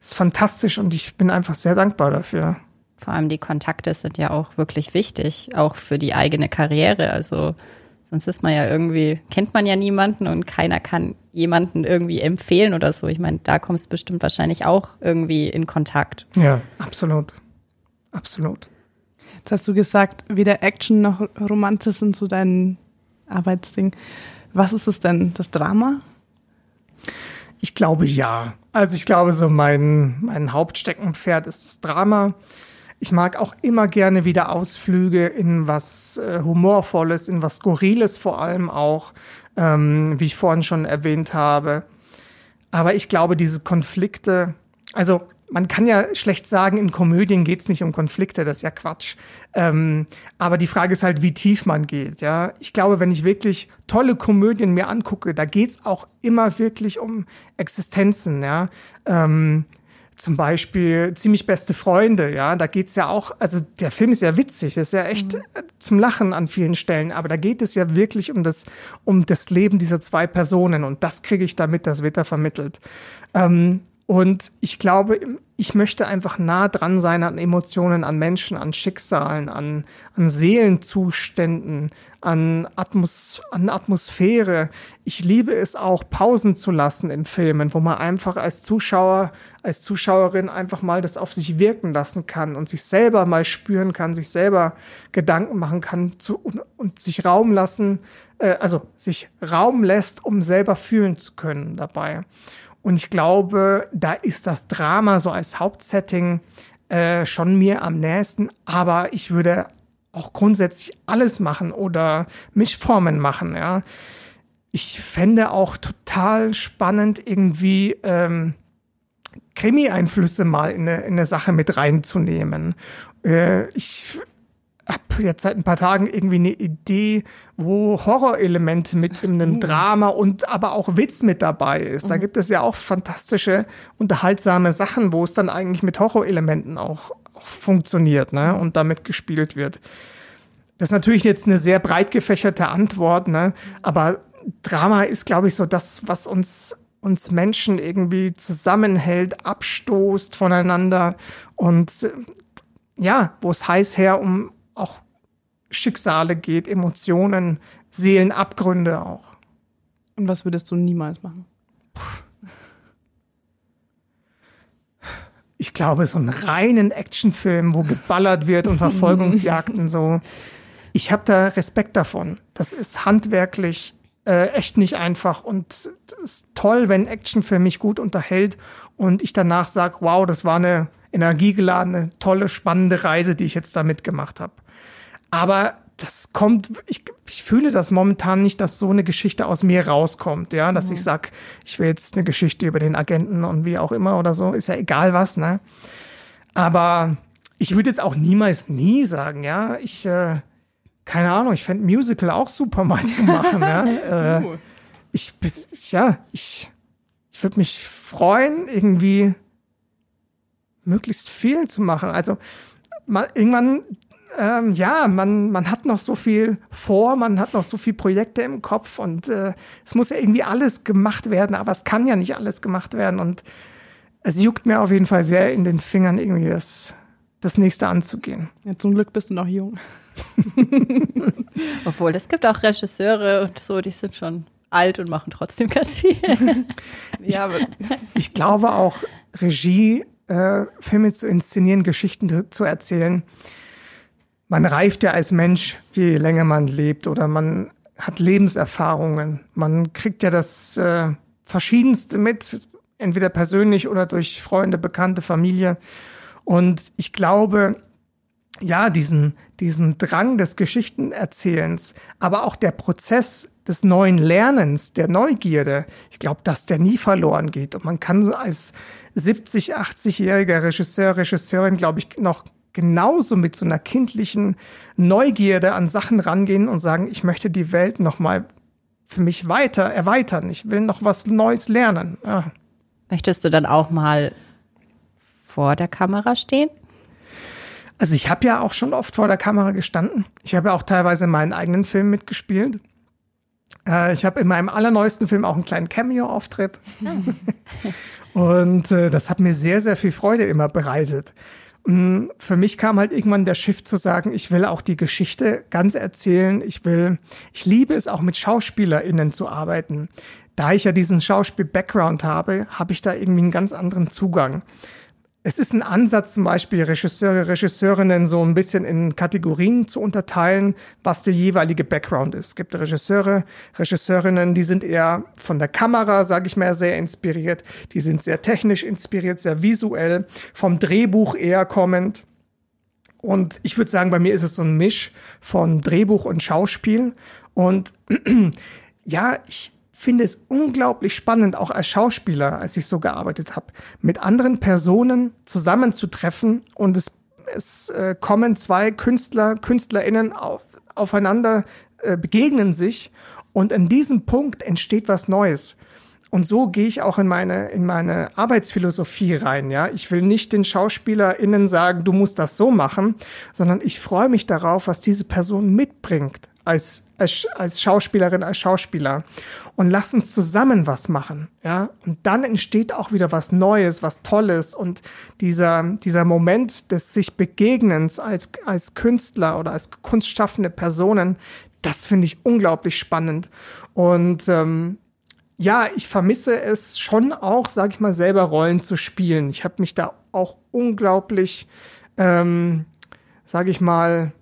ist fantastisch und ich bin einfach sehr dankbar dafür. Vor allem die Kontakte sind ja auch wirklich wichtig, auch für die eigene Karriere. Also sonst ist man ja irgendwie, kennt man ja niemanden und keiner kann jemanden irgendwie empfehlen oder so. Ich meine, da kommst du bestimmt wahrscheinlich auch irgendwie in Kontakt. Ja, absolut. Absolut. Jetzt hast du gesagt, weder Action noch Romanze sind so dein Arbeitsding. Was ist es denn? Das Drama? Ich glaube ja. Also ich glaube, so mein, mein Hauptsteckenpferd ist das Drama. Ich mag auch immer gerne wieder Ausflüge in was äh, Humorvolles, in was Skurriles vor allem auch, ähm, wie ich vorhin schon erwähnt habe. Aber ich glaube, diese Konflikte, also man kann ja schlecht sagen, in Komödien geht's nicht um Konflikte, das ist ja Quatsch. Ähm, aber die Frage ist halt, wie tief man geht. Ja, ich glaube, wenn ich wirklich tolle Komödien mir angucke, da geht's auch immer wirklich um Existenzen. Ja, ähm, zum Beispiel ziemlich beste Freunde, ja, da geht's ja auch, also der Film ist ja witzig, das ist ja echt mhm. zum Lachen an vielen Stellen, aber da geht es ja wirklich um das, um das Leben dieser zwei Personen und das kriege ich damit, das wird da vermittelt. Ähm, und ich glaube, ich möchte einfach nah dran sein an Emotionen, an Menschen, an Schicksalen, an, an Seelenzuständen, an, Atmos an Atmosphäre. Ich liebe es auch, Pausen zu lassen in Filmen, wo man einfach als Zuschauer, als Zuschauerin einfach mal das auf sich wirken lassen kann und sich selber mal spüren kann, sich selber Gedanken machen kann zu, und, und sich Raum lassen, äh, also sich Raum lässt, um selber fühlen zu können dabei. Und ich glaube, da ist das Drama so als Hauptsetting äh, schon mir am nächsten. Aber ich würde auch grundsätzlich alles machen oder Mischformen machen. Ja, ich fände auch total spannend irgendwie ähm, Krimi-Einflüsse mal in eine, in eine Sache mit reinzunehmen. Äh, ich habe jetzt seit ein paar Tagen irgendwie eine Idee, wo Horrorelemente mit in einem uh. Drama und aber auch Witz mit dabei ist. Da mhm. gibt es ja auch fantastische, unterhaltsame Sachen, wo es dann eigentlich mit Horrorelementen auch, auch funktioniert ne? und damit gespielt wird. Das ist natürlich jetzt eine sehr breit gefächerte Antwort, ne? aber Drama ist, glaube ich, so das, was uns, uns Menschen irgendwie zusammenhält, abstoßt voneinander und ja, wo es heiß her um auch Schicksale geht, Emotionen, Seelenabgründe auch. Und was würdest du niemals machen? Ich glaube, so einen reinen Actionfilm, wo geballert wird und Verfolgungsjagden so. Ich habe da Respekt davon. Das ist handwerklich äh, echt nicht einfach und es ist toll, wenn Actionfilm mich gut unterhält und ich danach sage, wow, das war eine energiegeladene, tolle, spannende Reise, die ich jetzt da mitgemacht habe. Aber das kommt, ich, ich fühle das momentan nicht, dass so eine Geschichte aus mir rauskommt, ja, dass mhm. ich sag, ich will jetzt eine Geschichte über den Agenten und wie auch immer oder so, ist ja egal was, ne? Aber ich würde jetzt auch niemals nie sagen, ja, ich, äh, keine Ahnung, ich fände Musical auch super mal zu machen, ja. äh, ich, ja, ich, ich würde mich freuen, irgendwie möglichst viel zu machen. Also mal, irgendwann ähm, ja, man, man hat noch so viel vor, man hat noch so viele Projekte im Kopf und äh, es muss ja irgendwie alles gemacht werden, aber es kann ja nicht alles gemacht werden und es juckt mir auf jeden Fall sehr in den Fingern, irgendwie das, das nächste anzugehen. Ja, zum Glück bist du noch jung. Obwohl, es gibt auch Regisseure und so, die sind schon alt und machen trotzdem Kassier. ja, aber ich glaube auch, Regie, äh, Filme zu inszenieren, Geschichten zu erzählen, man reift ja als Mensch, je länger man lebt oder man hat Lebenserfahrungen. Man kriegt ja das äh, Verschiedenste mit, entweder persönlich oder durch Freunde, Bekannte, Familie. Und ich glaube, ja, diesen, diesen Drang des Geschichtenerzählens, aber auch der Prozess des neuen Lernens, der Neugierde, ich glaube, dass der nie verloren geht. Und man kann als 70, 80-jähriger Regisseur, Regisseurin, glaube ich, noch genauso mit so einer kindlichen Neugierde an Sachen rangehen und sagen, ich möchte die Welt noch mal für mich weiter erweitern. Ich will noch was Neues lernen. Ja. Möchtest du dann auch mal vor der Kamera stehen? Also ich habe ja auch schon oft vor der Kamera gestanden. Ich habe ja auch teilweise in meinen eigenen Filmen mitgespielt. Äh, ich habe in meinem allerneuesten Film auch einen kleinen Cameo-Auftritt. und äh, das hat mir sehr, sehr viel Freude immer bereitet. Mm, für mich kam halt irgendwann der Shift zu sagen, ich will auch die Geschichte ganz erzählen. Ich will, ich liebe es auch mit SchauspielerInnen zu arbeiten. Da ich ja diesen Schauspiel-Background habe, habe ich da irgendwie einen ganz anderen Zugang es ist ein Ansatz, zum Beispiel Regisseure, Regisseurinnen so ein bisschen in Kategorien zu unterteilen, was der jeweilige Background ist. Es gibt Regisseure, Regisseurinnen, die sind eher von der Kamera, sage ich mal, sehr inspiriert. Die sind sehr technisch inspiriert, sehr visuell, vom Drehbuch eher kommend. Und ich würde sagen, bei mir ist es so ein Misch von Drehbuch und Schauspiel. Und ja, ich, finde es unglaublich spannend, auch als Schauspieler, als ich so gearbeitet habe, mit anderen Personen zusammenzutreffen und es, es äh, kommen zwei Künstler, KünstlerInnen auf, aufeinander, äh, begegnen sich und in diesem Punkt entsteht was Neues. Und so gehe ich auch in meine, in meine Arbeitsphilosophie rein, ja. Ich will nicht den SchauspielerInnen sagen, du musst das so machen, sondern ich freue mich darauf, was diese Person mitbringt als, als, als Schauspielerin, als Schauspieler und lass uns zusammen was machen, ja. Und dann entsteht auch wieder was Neues, was Tolles und dieser, dieser Moment des sich Begegnens als, als Künstler oder als kunstschaffende Personen, das finde ich unglaublich spannend und ähm, ja, ich vermisse es schon auch, sag ich mal, selber Rollen zu spielen. Ich habe mich da auch unglaublich, ähm, sag ich mal,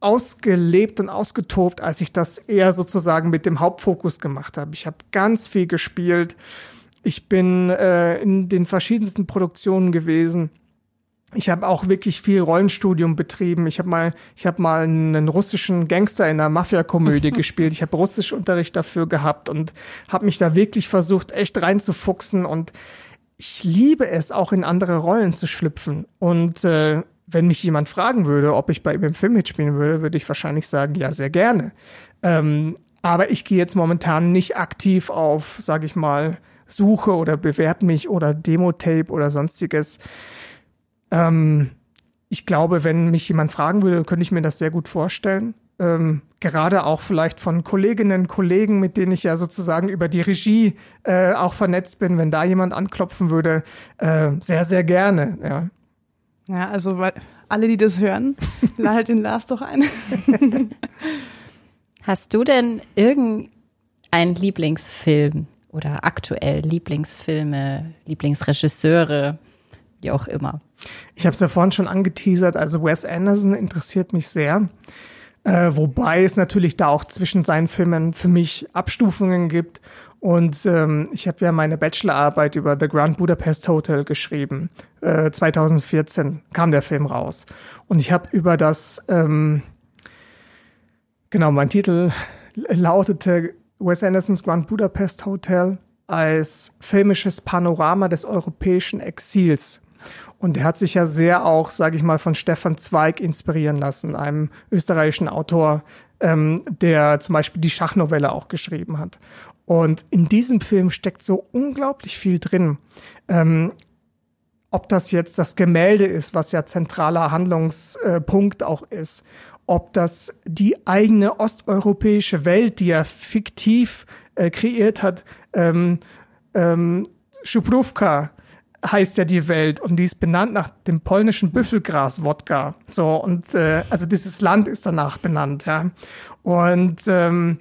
ausgelebt und ausgetobt, als ich das eher sozusagen mit dem Hauptfokus gemacht habe. Ich habe ganz viel gespielt. Ich bin äh, in den verschiedensten Produktionen gewesen. Ich habe auch wirklich viel Rollenstudium betrieben. Ich habe mal, ich habe mal einen russischen Gangster in einer Mafia-Komödie gespielt. Ich habe Russischunterricht dafür gehabt und habe mich da wirklich versucht, echt reinzufuchsen. Und ich liebe es, auch in andere Rollen zu schlüpfen. Und äh, wenn mich jemand fragen würde, ob ich bei ihm im Film mitspielen würde, würde ich wahrscheinlich sagen, ja, sehr gerne. Ähm, aber ich gehe jetzt momentan nicht aktiv auf, sage ich mal, Suche oder bewerte mich oder Demo-Tape oder sonstiges. Ähm, ich glaube, wenn mich jemand fragen würde, könnte ich mir das sehr gut vorstellen. ähm, gerade auch vielleicht von Kolleginnen, Kollegen, mit denen ich ja sozusagen über die Regie äh, auch vernetzt bin, wenn da jemand anklopfen würde, äh, sehr, sehr gerne. Ja. Ja, also weil alle, die das hören, ladet den Lars doch ein. Hast du denn irgendeinen Lieblingsfilm oder aktuell Lieblingsfilme, Lieblingsregisseure, wie auch immer? Ich habe es ja vorhin schon angeteasert, also Wes Anderson interessiert mich sehr. Äh, wobei es natürlich da auch zwischen seinen Filmen für mich Abstufungen gibt. Und ähm, ich habe ja meine Bachelorarbeit über The Grand Budapest Hotel geschrieben. Äh, 2014 kam der Film raus. Und ich habe über das, ähm, genau, mein Titel lautete Wes Andersons Grand Budapest Hotel als filmisches Panorama des europäischen Exils. Und er hat sich ja sehr auch, sage ich mal, von Stefan Zweig inspirieren lassen, einem österreichischen Autor, ähm, der zum Beispiel die Schachnovelle auch geschrieben hat. Und in diesem Film steckt so unglaublich viel drin. Ähm, ob das jetzt das Gemälde ist, was ja zentraler Handlungspunkt auch ist, ob das die eigene osteuropäische Welt, die er fiktiv äh, kreiert hat, ähm, ähm, Schubrówka, heißt ja die Welt und die ist benannt nach dem polnischen Büffelgras-Wodka. So, und äh, also dieses Land ist danach benannt, ja. Und ähm,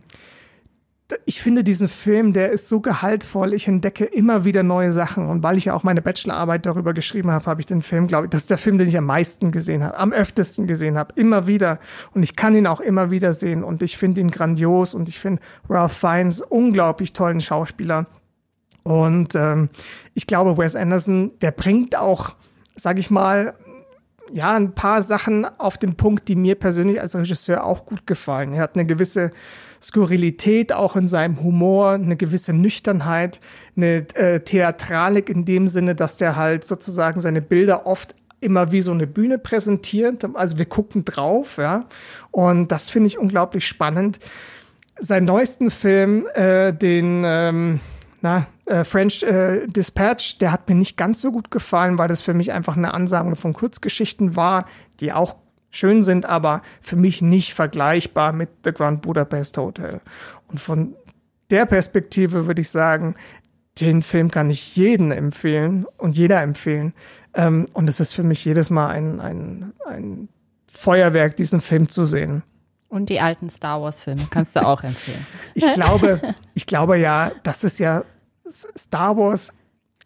ich finde diesen Film, der ist so gehaltvoll. Ich entdecke immer wieder neue Sachen. Und weil ich ja auch meine Bachelorarbeit darüber geschrieben habe, habe ich den Film, glaube ich, das ist der Film, den ich am meisten gesehen habe, am öftesten gesehen habe, immer wieder. Und ich kann ihn auch immer wieder sehen. Und ich finde ihn grandios. Und ich finde Ralph Fiennes unglaublich tollen Schauspieler. Und ähm, ich glaube, Wes Anderson, der bringt auch, sag ich mal, ja, ein paar Sachen auf den Punkt, die mir persönlich als Regisseur auch gut gefallen. Er hat eine gewisse Skurrilität auch in seinem Humor, eine gewisse Nüchternheit, eine äh, Theatralik in dem Sinne, dass der halt sozusagen seine Bilder oft immer wie so eine Bühne präsentiert. Also wir gucken drauf, ja. Und das finde ich unglaublich spannend. Sein neuesten Film, äh, den ähm, na, äh, French äh, Dispatch, der hat mir nicht ganz so gut gefallen, weil das für mich einfach eine Ansammlung von Kurzgeschichten war, die auch schön sind, aber für mich nicht vergleichbar mit The Grand Budapest Hotel. Und von der Perspektive würde ich sagen, den Film kann ich jeden empfehlen und jeder empfehlen. Ähm, und es ist für mich jedes Mal ein, ein, ein Feuerwerk, diesen Film zu sehen. Und die alten Star Wars Filme kannst du auch empfehlen. Ich glaube, ich glaube ja, das ist ja Star Wars.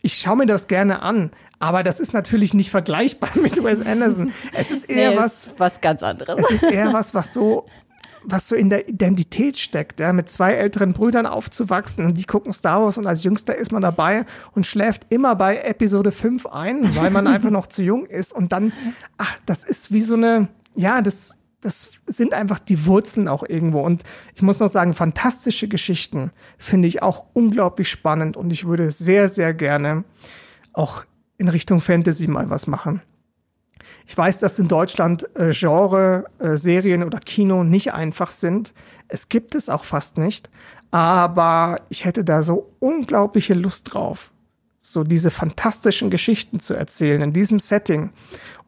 Ich schaue mir das gerne an, aber das ist natürlich nicht vergleichbar mit Wes Anderson. Es ist eher nee, was, ist was ganz anderes. Es ist eher was, was so was so in der Identität steckt, ja, mit zwei älteren Brüdern aufzuwachsen und die gucken Star Wars und als Jüngster ist man dabei und schläft immer bei Episode 5 ein, weil man einfach noch zu jung ist und dann, ach, das ist wie so eine, ja, das, das sind einfach die Wurzeln auch irgendwo. Und ich muss noch sagen, fantastische Geschichten finde ich auch unglaublich spannend und ich würde sehr, sehr gerne auch in Richtung Fantasy mal was machen. Ich weiß, dass in Deutschland äh, Genre, äh, Serien oder Kino nicht einfach sind. Es gibt es auch fast nicht. Aber ich hätte da so unglaubliche Lust drauf, so diese fantastischen Geschichten zu erzählen in diesem Setting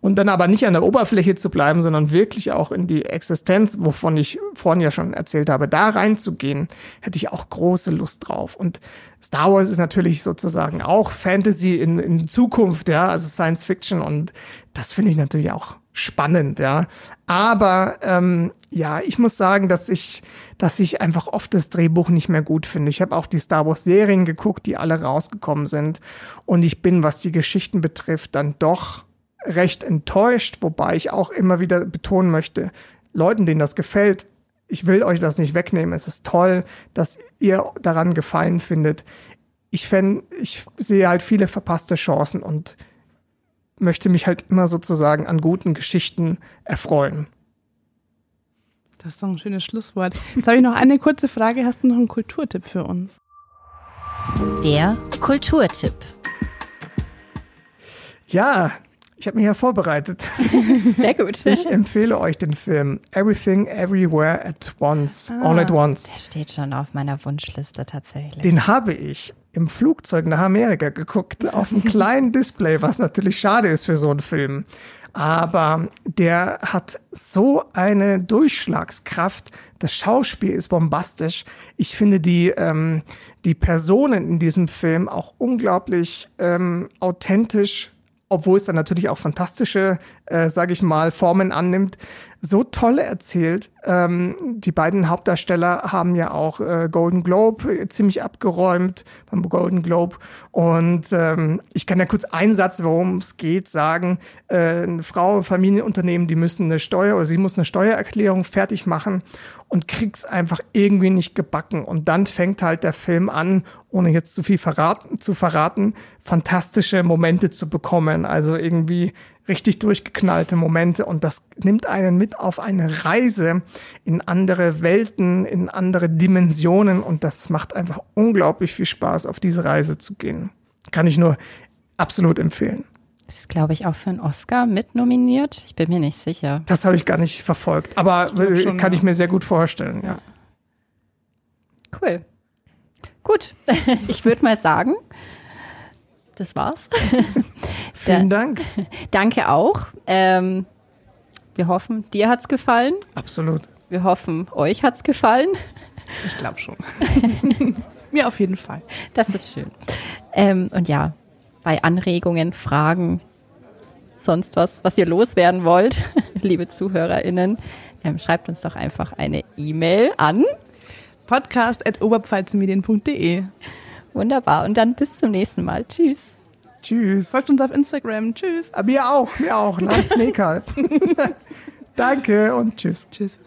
und dann aber nicht an der Oberfläche zu bleiben, sondern wirklich auch in die Existenz, wovon ich vorhin ja schon erzählt habe, da reinzugehen, hätte ich auch große Lust drauf. Und Star Wars ist natürlich sozusagen auch Fantasy in, in Zukunft, ja, also Science Fiction und das finde ich natürlich auch spannend, ja. Aber ähm, ja, ich muss sagen, dass ich, dass ich einfach oft das Drehbuch nicht mehr gut finde. Ich habe auch die Star Wars Serien geguckt, die alle rausgekommen sind, und ich bin, was die Geschichten betrifft, dann doch recht enttäuscht, wobei ich auch immer wieder betonen möchte, Leuten, denen das gefällt, ich will euch das nicht wegnehmen. Es ist toll, dass ihr daran Gefallen findet. Ich fände, ich sehe halt viele verpasste Chancen und möchte mich halt immer sozusagen an guten Geschichten erfreuen. Das ist doch ein schönes Schlusswort. Jetzt habe ich noch eine kurze Frage. Hast du noch einen Kulturtipp für uns? Der Kulturtipp. Ja, ich habe mich ja vorbereitet. Sehr gut. Ich empfehle euch den Film Everything Everywhere at Once, ah, All at Once. Der steht schon auf meiner Wunschliste tatsächlich. Den habe ich im Flugzeug nach Amerika geguckt, auf einem kleinen Display, was natürlich schade ist für so einen Film. aber der hat so eine Durchschlagskraft. Das Schauspiel ist bombastisch. Ich finde die, ähm, die Personen in diesem Film auch unglaublich ähm, authentisch obwohl es dann natürlich auch fantastische, äh, sage ich mal, Formen annimmt, so toll erzählt. Ähm, die beiden Hauptdarsteller haben ja auch äh, Golden Globe ziemlich abgeräumt beim Golden Globe. Und ähm, ich kann ja kurz einen Satz, worum es geht, sagen. Äh, eine Frau, Familienunternehmen, die müssen eine Steuer oder sie muss eine Steuererklärung fertig machen und kriegt es einfach irgendwie nicht gebacken. Und dann fängt halt der Film an, ohne jetzt zu viel verraten, zu verraten, fantastische Momente zu bekommen. Also irgendwie richtig durchgeknallte Momente. Und das nimmt einen mit auf eine Reise in andere Welten, in andere Dimensionen. Und das macht einfach unglaublich viel Spaß, auf diese Reise zu gehen. Kann ich nur absolut empfehlen. Das ist, glaube ich, auch für einen Oscar mit nominiert. Ich bin mir nicht sicher. Das habe ich gar nicht verfolgt, aber schon, kann ja. ich mir sehr gut vorstellen, ja. Cool. Gut, ich würde mal sagen, das war's. Vielen Dank. Danke auch. Ähm, wir hoffen, dir hat's gefallen. Absolut. Wir hoffen, euch hat's gefallen. Ich glaube schon. Mir auf jeden Fall. Das ist schön. Ähm, und ja, bei Anregungen, Fragen, sonst was, was ihr loswerden wollt, liebe ZuhörerInnen, ähm, schreibt uns doch einfach eine E-Mail an podcast.oberpfalzmedien.de. Wunderbar. Und dann bis zum nächsten Mal. Tschüss. Tschüss. Folgt uns auf Instagram. Tschüss. Mir auch, mir auch. Lars. Danke und tschüss. Tschüss.